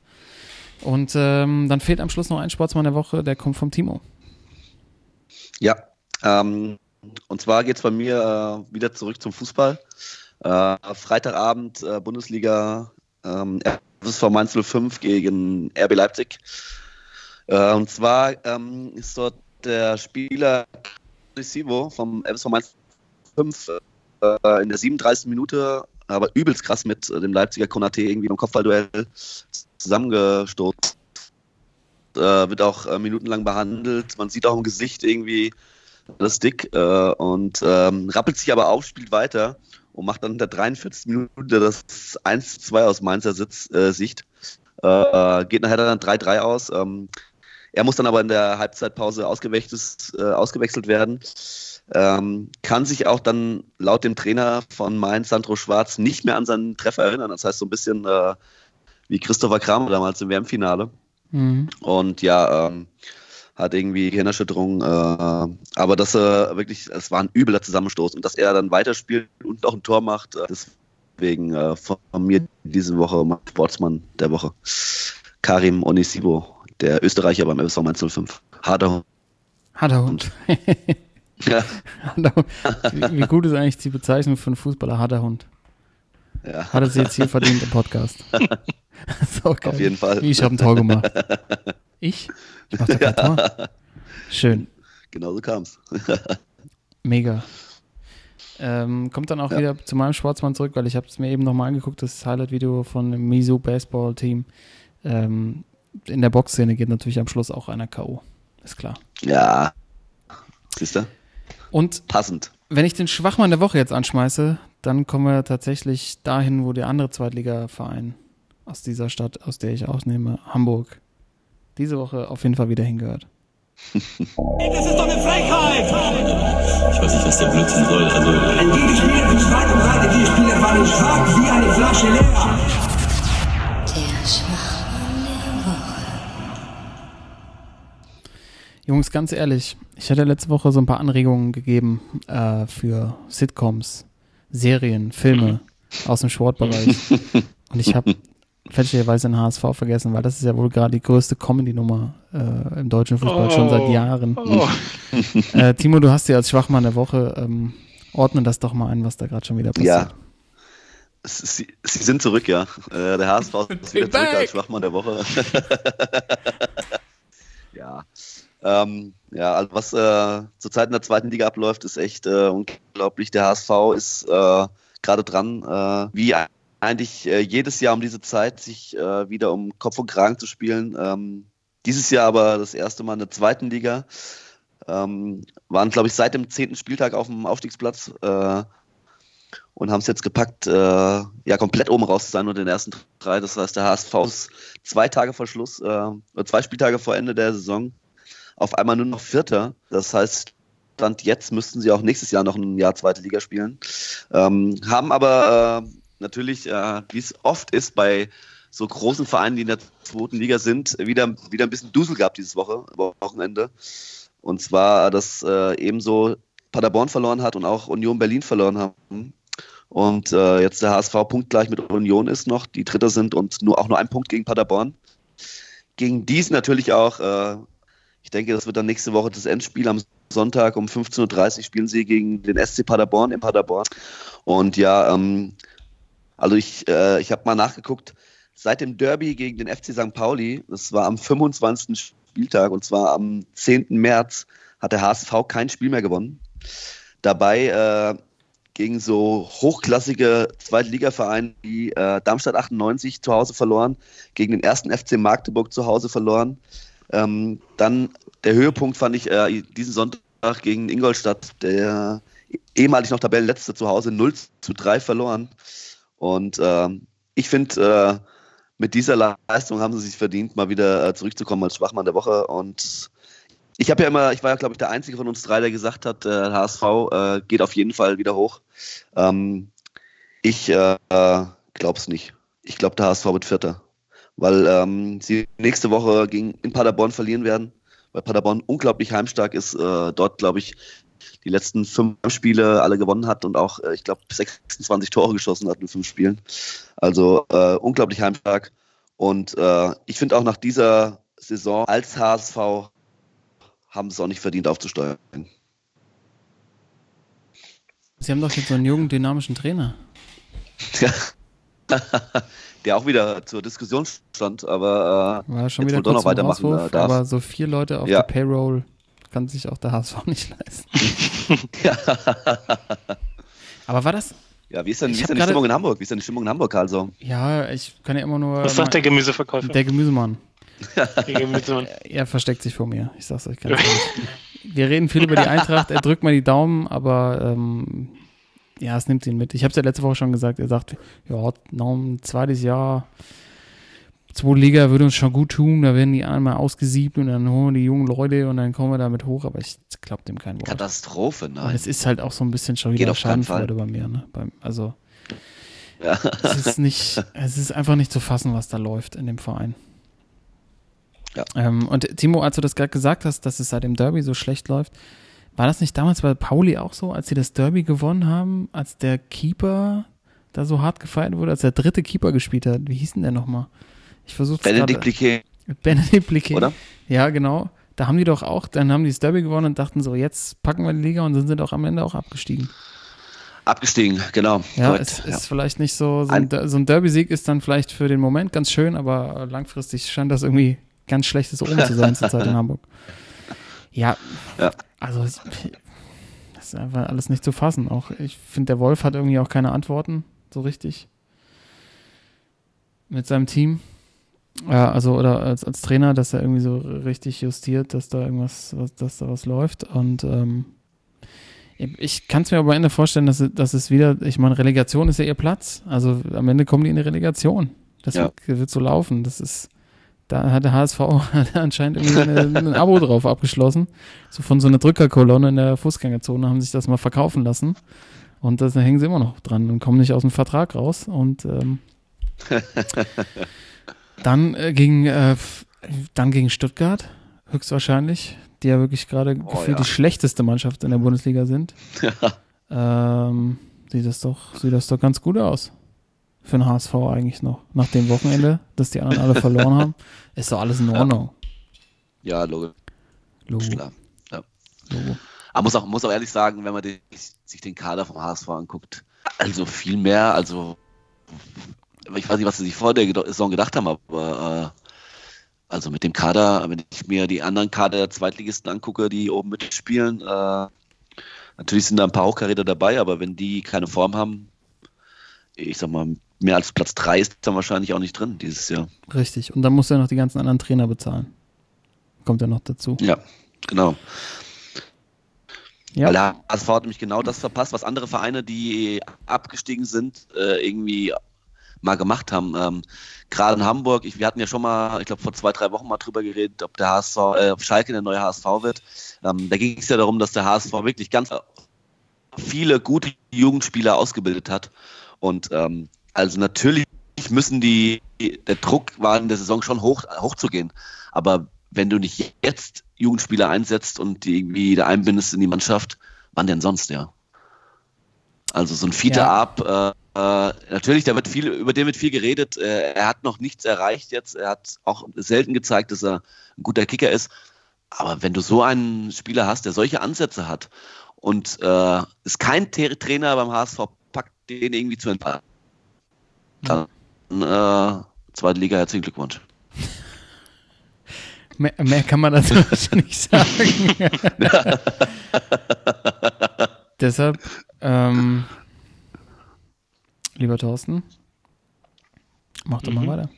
Und ähm, dann fehlt am Schluss noch ein Sportsmann der Woche, der kommt vom Timo. Ja, ähm, und zwar geht es bei mir äh, wieder zurück zum Fußball. Äh, Freitagabend äh, Bundesliga ähm, FSV Mainz 05 gegen RB Leipzig. Äh, und zwar ähm, ist dort der Spieler Sivo vom FSV Mainz 05 äh, in der 37. Minute, aber übelst krass mit äh, dem Leipziger Konate irgendwie im Kopfballduell zusammengestoßen. Äh, wird auch äh, minutenlang behandelt. Man sieht auch im Gesicht irgendwie das dick äh, und ähm, rappelt sich aber auf, spielt weiter und macht dann in der 43. Minute das 1-2 aus Mainzer Sitz, äh, Sicht. Äh, geht nachher dann 3-3 aus. Ähm, er muss dann aber in der Halbzeitpause ausgewechselt, äh, ausgewechselt werden. Ähm, kann sich auch dann laut dem Trainer von Mainz, Sandro Schwarz, nicht mehr an seinen Treffer erinnern. Das heißt so ein bisschen wie Christopher Kramer damals im WM-Finale. Mhm. Und ja, ähm, hat irgendwie Gehirnerschütterung. Äh, aber dass er wirklich, es war ein übler Zusammenstoß und dass er dann weiterspielt und auch ein Tor macht, äh, deswegen äh, von mir diese Woche mein Sportsmann der Woche. Karim Onisibo, der Österreicher beim FSV Mainz 05. Harter Hund. Harter Hund. Ja, wie gut ist eigentlich die Bezeichnung für einen Fußballer harter Hund? Ja, Hat er sie jetzt hier verdient im Podcast. so geil. auf jeden Fall. Ich habe ein Tor gemacht. Ich? Ich mach doch kein Tor. Schön. Genau so kam es. Mega. Ähm, kommt dann auch Ja. wieder zu meinem Sportsmann zurück, weil ich habe es mir eben nochmal angeguckt, das Highlight-Video von dem Miso Baseball Team. Ähm, in der Boxszene geht natürlich am Schluss auch einer K.O. Ist klar. Ja, siehst du? Und Passend. wenn ich den Schwachmann der Woche jetzt anschmeiße, dann kommen wir tatsächlich dahin, wo der andere Zweitligaverein aus dieser Stadt, aus der ich ausnehme, Hamburg, diese Woche auf jeden Fall wieder hingehört. Das ist doch eine Frechheit! Ich weiß nicht, was der Blödsinn soll. Also, Ein Gegenspieler für Schwein und Breite, die Spieler waren schwach wie eine Flasche leer. Der Schwachmann der Woche. Jungs, ganz ehrlich, ich hatte letzte Woche so ein paar Anregungen gegeben äh, für Sitcoms, Serien, Filme aus dem Sportbereich. Und ich habe fälschlicherweise den HSV vergessen, weil das ist ja wohl gerade die größte Comedy-Nummer äh, im deutschen Fußball schon seit Oh. Jahren. Oh, Äh, Timo, du hast ja als Schwachmann der Woche, ähm, ordne das doch mal ein, was da gerade schon wieder passiert. Ja. Sie, sie sind zurück, ja. Äh, der HSV ist wieder zurück als Schwachmann der Woche. ja. Ähm, ja, also was äh, zurzeit in der zweiten Liga abläuft, ist echt äh, unglaublich. Der HSV ist äh, gerade dran, äh, wie eigentlich äh, jedes Jahr um diese Zeit sich äh, wieder um Kopf und Kragen zu spielen. Ähm, dieses Jahr aber das erste Mal in der zweiten Liga. Ähm, waren, glaube ich, seit dem zehnten Spieltag auf dem Aufstiegsplatz und haben es jetzt gepackt, äh, ja, komplett oben raus zu sein und den ersten drei. Das heißt, der HSV ist zwei Tage vor Schluss, äh, zwei Spieltage vor Ende der Saison auf einmal nur noch Vierter. Das heißt, Stand jetzt müssten sie auch nächstes Jahr noch ein Jahr zweite Liga spielen. Ähm, haben aber äh, natürlich, äh, wie es oft ist bei so großen Vereinen, die in der zweiten Liga sind, wieder, wieder ein bisschen Dusel gehabt dieses Woche, Wochenende. Und zwar, dass äh, ebenso Paderborn verloren hat und auch Union Berlin verloren haben. Und äh, jetzt der HSV punktgleich mit Union ist noch, die Dritter sind und nur auch nur ein Punkt gegen Paderborn. Gegen dies natürlich auch, äh, ich denke, das wird dann nächste Woche das Endspiel. Am Sonntag um 15.30 Uhr spielen sie gegen den SC Paderborn in Paderborn. Und ja, ähm, also ich, äh, ich habe mal nachgeguckt, seit dem Derby gegen den FC St. Pauli, das war am 25. Spieltag und zwar am 10. März, hat der HSV kein Spiel mehr gewonnen. Dabei äh, gegen so hochklassige Zweitligavereine wie äh, Darmstadt 98 zu Hause verloren, gegen den ersten FC Magdeburg zu Hause verloren. Ähm, dann der Höhepunkt fand ich äh, diesen Sonntag gegen Ingolstadt, der ehemalig noch Tabellenletzte zu Hause 0 zu 3 verloren. Und ähm, ich finde, äh, mit dieser Leistung haben sie sich verdient, mal wieder äh, zurückzukommen als Schwachmann der Woche. Und ich habe ja immer, ich war ja, glaube ich, der Einzige von uns drei, der gesagt hat, äh, HSV äh, geht auf jeden Fall wieder hoch. Ähm, ich äh, glaube es nicht. Ich glaube, der HSV wird Vierter. Weil ähm, sie nächste Woche gegen, in Paderborn verlieren werden, weil Paderborn unglaublich heimstark ist. Äh, dort, glaube ich, die letzten fünf Spiele alle gewonnen hat und auch, äh, ich glaube, 26 Tore geschossen hat in fünf Spielen. Also äh, unglaublich heimstark. Und äh, ich finde auch nach dieser Saison als HSV haben sie es auch nicht verdient aufzusteuern. Sie haben doch jetzt so einen jungen, dynamischen Trainer. Ja. Der auch wieder zur Diskussion stand, aber äh, War schon wieder doch noch weitermachen Auswurf, äh, darf. Aber so vier Leute auf Ja. der Payroll kann sich auch der HSV nicht leisten. Aber war das? Ja, wie ist denn, wie ist denn die Stimmung in Hamburg? Wie ist denn die Stimmung in Hamburg, also? Ja, ich kann ja immer nur. Was sagt der Gemüseverkäufer? der Gemüsemann? Der Gemüsemann. Er versteckt sich vor mir. Ich sag's euch ganz ehrlich. Wir reden viel über die Eintracht. Er drückt mal die Daumen, aber ähm, ja, es nimmt ihn mit. Ich habe es ja letzte Woche schon gesagt. Er sagt, ja, noch ein zweites Jahr, zweite Liga würde uns schon gut tun. Da werden die einmal ausgesiebt und dann holen wir die jungen Leute und dann kommen wir damit hoch. Aber ich glaube dem kein Wort. Katastrophe, Und nein. es ist halt auch so ein bisschen schon wieder keinen Schadenfreude bei mir. Ne? Beim, also Ja. es ist nicht, es ist einfach nicht zu fassen, was da läuft in dem Verein. Ja. Ähm, und Timo, als du das gerade gesagt hast, dass es seit dem Derby so schlecht läuft, war das nicht damals bei Pauli auch so, als sie das Derby gewonnen haben, als der Keeper da so hart gefeiert wurde, als der dritte Keeper gespielt hat? Wie hieß denn der nochmal? Ich versuche Benedikt Bliquet, Benedikt Bliquet. oder? Ja, genau. Da haben die doch auch, dann haben die das Derby gewonnen und dachten so, jetzt packen wir die Liga und dann sind auch am Ende auch abgestiegen. Abgestiegen, genau. Ja, Korrekt, es ja. ist vielleicht nicht so, so ein, so ein Derby-Sieg ist dann vielleicht für den Moment ganz schön, aber langfristig scheint das irgendwie ganz schlechtes Omen zu sein zurzeit in Hamburg. Ja, Ja. also das ist einfach alles nicht zu fassen. Auch ich finde, der Wolf hat irgendwie auch keine Antworten so richtig mit seinem Team. Ja, also oder als, als Trainer, dass er irgendwie so richtig justiert, dass da irgendwas, was, dass da was läuft. Und ähm, ich kann es mir aber am Ende vorstellen, dass, es- dass es wieder, ich meine, Relegation ist ja ihr Platz. Also am Ende kommen die in eine Relegation. Das Ja. wird, wird so laufen. Das ist, da hat der HSV hat anscheinend irgendwie ein Abo drauf abgeschlossen. So von so einer Drückerkolonne in der Fußgängerzone haben sich das mal verkaufen lassen. Und da hängen sie immer noch dran und kommen nicht aus dem Vertrag raus. Und ähm, dann äh, gegen äh, dann gegen Stuttgart, höchstwahrscheinlich, die ja wirklich gerade Oh, gefühlt ja. die schlechteste Mannschaft in der Bundesliga sind. ähm, sieht das doch, sieht das doch ganz gut aus. Für den HSV eigentlich noch. Nach dem Wochenende, dass die anderen alle verloren haben, ist doch alles in Ordnung. Ja, logisch, Logo, klar. Ja. Logo. Aber muss auch, muss auch ehrlich sagen, wenn man den, sich den Kader vom HSV anguckt, also viel mehr, also ich weiß nicht, was sie sich vor der Saison gedacht haben, aber äh, also mit dem Kader, wenn ich mir die anderen Kader der Zweitligisten angucke, die oben mitspielen, äh, natürlich sind da ein paar Hochkaräter dabei, aber wenn die keine Form haben, ich sag mal, mehr als Platz drei ist dann wahrscheinlich auch nicht drin dieses Jahr. Richtig. Und dann du ja noch die ganzen anderen Trainer bezahlen. kommt ja noch dazu. Ja, genau. Ja. Weil der HSV hat nämlich genau das verpasst, was andere Vereine, die abgestiegen sind, äh, irgendwie mal gemacht haben. Ähm, Gerade in Hamburg, ich, wir hatten ja schon mal, ich glaube vor zwei, drei Wochen mal drüber geredet, ob der HSV, äh, ob Schalke der neue HSV wird. Ähm, da ging es ja darum, dass der HSV wirklich ganz viele gute Jugendspieler ausgebildet hat. Und ähm, also natürlich müssen die, der Druck war in der Saison schon hoch, hoch zu gehen. Aber wenn du nicht jetzt Jugendspieler einsetzt und die irgendwie da einbindest in die Mannschaft, wann denn sonst, ja? Also so ein Fiete Ja. ab, äh, äh, natürlich, da wird viel, über den wird viel geredet. Äh, er hat noch nichts erreicht jetzt. Er hat auch selten gezeigt, dass er ein guter Kicker ist. Aber wenn du so einen Spieler hast, der solche Ansätze hat und äh, ist kein Tra- Trainer beim HSV packt, den irgendwie zu entfallen, dann äh, zweite Liga, herzlichen Glückwunsch. Mehr, mehr kann man dazu nicht sagen. Deshalb, ähm, lieber Thorsten, mach doch mal Mhm. weiter.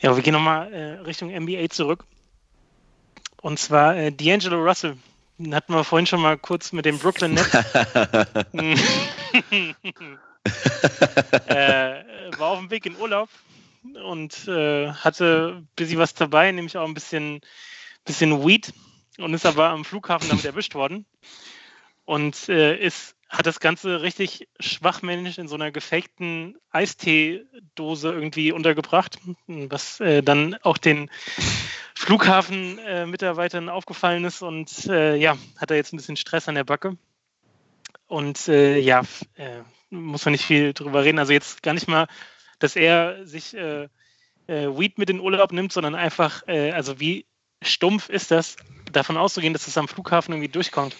Ja, wir gehen nochmal äh, Richtung NBA zurück. Und zwar äh, D'Angelo Russell. Den hatten wir vorhin schon mal kurz mit dem Brooklyn Nets. äh, war auf dem Weg in Urlaub und äh, hatte ein bisschen was dabei, nämlich auch ein bisschen, bisschen Weed und ist aber am Flughafen damit erwischt worden. Und äh, ist, hat das Ganze richtig schwachmännisch in so einer gefakten Eistee-Dose irgendwie untergebracht, was äh, dann auch den Flughafen-Mitarbeitern aufgefallen ist und äh, ja, hat er jetzt ein bisschen Stress an der Backe. Und äh, ja, äh, muss man nicht viel drüber reden. Also jetzt gar nicht mal, dass er sich äh, äh, Weed mit in Urlaub nimmt, sondern einfach, äh, also wie stumpf ist das, davon auszugehen, dass es am Flughafen irgendwie durchkommt.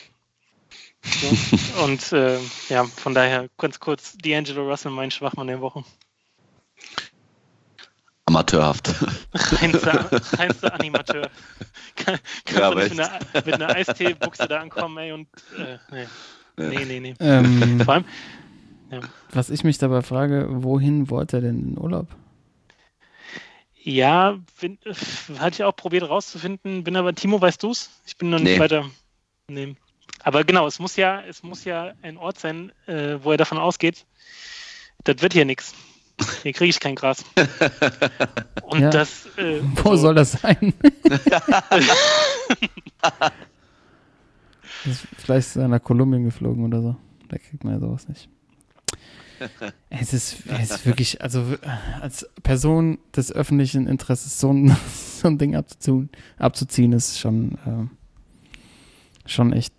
So. Und äh, ja, von daher ganz kurz D'Angelo Russell, mein Schwachmann der Woche. Amateurhaft. Reinster, reinster Animateur. Kann, kannst Ja, du nicht mit einer, mit einer Eisteebuchse da ankommen, ey, und äh, nee. Nee, nee, nee. Ähm, Vor allem, was ich mich dabei frage, wohin wollte er denn in Urlaub? ja, bin, hatte ich auch probiert rauszufinden, bin aber, Timo, weißt du's? Ich bin noch nicht Nee. weiter. Nee. Aber genau, es muss ja, es muss ja ein Ort sein, äh, wo er davon ausgeht, das wird hier nichts. Hier kriege ich kein Gras. Und Ja. das, äh, Wo also- soll das sein? Das- Vielleicht ist er nach Kolumbien geflogen oder so. Da kriegt man ja sowas nicht. Es ist, es ist wirklich, also als Person des öffentlichen Interesses so ein, so ein Ding abzuziehen, abzuziehen ist schon, äh, schon echt,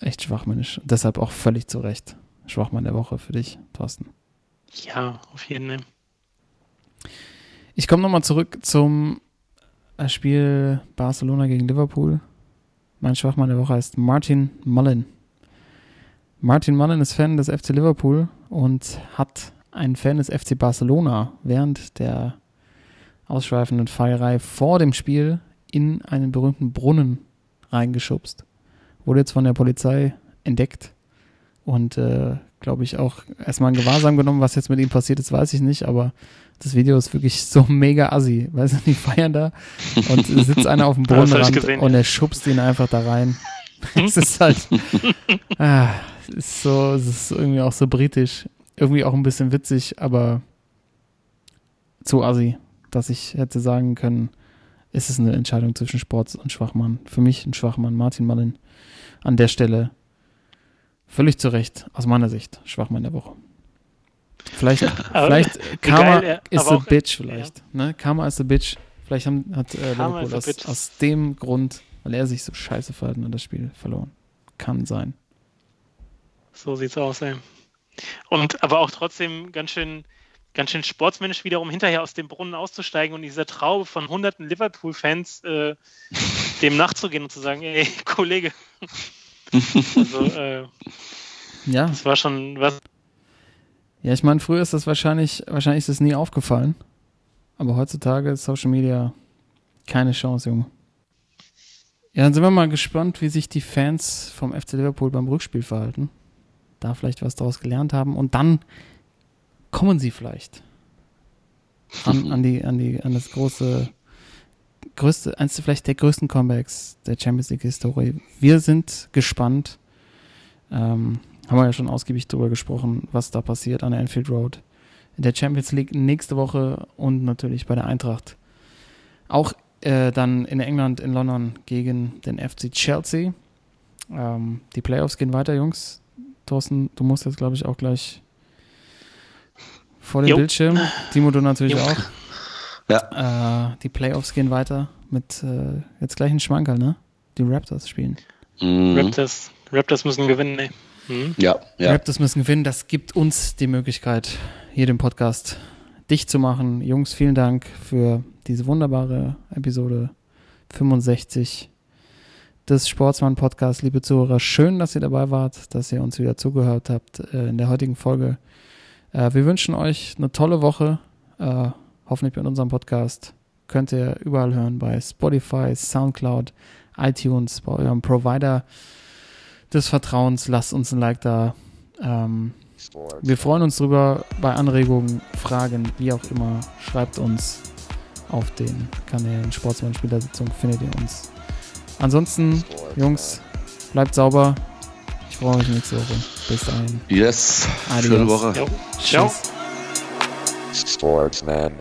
echt schwachmännisch. Und deshalb auch völlig zu Recht. Schwachmann der Woche für dich, Thorsten. Ja, auf jeden Fall. Ich komme nochmal zurück zum äh, Spiel Barcelona gegen Liverpool. Mein Schwachmann der Woche heißt Martin Mullen. Martin Mullen ist Fan des FC Liverpool und hat einen Fan des FC Barcelona während der ausschweifenden Feierei vor dem Spiel in einen berühmten Brunnen reingeschubst. Wurde jetzt von der Polizei entdeckt und, äh, glaube ich, auch erstmal in Gewahrsam genommen. Was jetzt mit ihm passiert ist, weiß ich nicht, aber das Video ist wirklich so mega assi. Weißt du, die feiern da und sitzt einer auf dem gesehen, und er schubst ihn einfach da rein. es ist halt, ah, es ist so, es ist irgendwie auch so britisch. Irgendwie auch ein bisschen witzig, aber zu assi, dass ich hätte sagen können, ist es eine Entscheidung zwischen Sport und Schwachmann. Für mich ein Schwachmann, Martin Mullen. An der Stelle völlig zu Recht, aus meiner Sicht, Schwachmann der Woche. Vielleicht, vielleicht Karma geil, is aber a bitch, vielleicht. Ne? Karma is a bitch. Vielleicht haben, hat äh, Liverpool aus, aus dem Grund, weil er sich so scheiße verhalten hat, das Spiel verloren. Kann sein. So sieht's aus, ey. Und aber auch trotzdem ganz schön, ganz schön sportsmännisch wiederum hinterher aus dem Brunnen auszusteigen und dieser Traube von hunderten Liverpool-Fans äh, dem nachzugehen und zu sagen, ey, Kollege. also, äh, Ja, das war schon was. ja ich meine, früher ist das wahrscheinlich, wahrscheinlich ist es nie aufgefallen. Aber heutzutage ist Social Media keine Chance, Junge. Ja, dann sind wir mal gespannt, wie sich die Fans vom FC Liverpool beim Rückspiel verhalten. Da vielleicht was daraus gelernt haben. Und dann kommen sie vielleicht an, an, die, an, die, an das große größte, eins vielleicht der größten Comebacks der Champions League Historie. Wir sind gespannt. Ähm, haben wir ja schon ausgiebig drüber gesprochen, was da passiert an der Anfield Road. In der Champions League nächste Woche und natürlich bei der Eintracht. Auch äh, dann in England, in London gegen den FC Chelsea. Ähm, die Playoffs gehen weiter, Jungs. Thorsten, du musst jetzt, glaube ich, auch gleich vor dem Jo. Bildschirm. Timo, du natürlich Jo. auch. Ja. Äh, die Playoffs gehen weiter mit äh, jetzt gleich ein Schmankerl, ne? Die Raptors spielen. Mhm. Raptors, Raptors müssen gewinnen, ey. Mhm. Ja, ja. Raptors müssen gewinnen. Das gibt uns die Möglichkeit, hier den Podcast dicht zu machen. Jungs, vielen Dank für diese wunderbare Episode 65 des Sportsmann Podcasts. Liebe Zuhörer, schön, dass ihr dabei wart, dass ihr uns wieder zugehört habt äh, in der heutigen Folge. Äh, wir wünschen euch eine tolle Woche. Äh, hoffentlich bei unserem Podcast. Könnt ihr überall hören bei Spotify, Soundcloud, iTunes, bei eurem Provider des Vertrauens. Lasst uns ein Like da. Ähm, wir freuen uns drüber bei Anregungen, Fragen, wie auch immer. Schreibt uns auf den Kanälen Sportsmann Spielersitzung, findet ihr uns. Ansonsten, Jungs, bleibt sauber. Ich freue mich nächste Woche. Bis dahin. Yes. Adios. Schöne Woche. Ciao. Tschüss. Sportsman.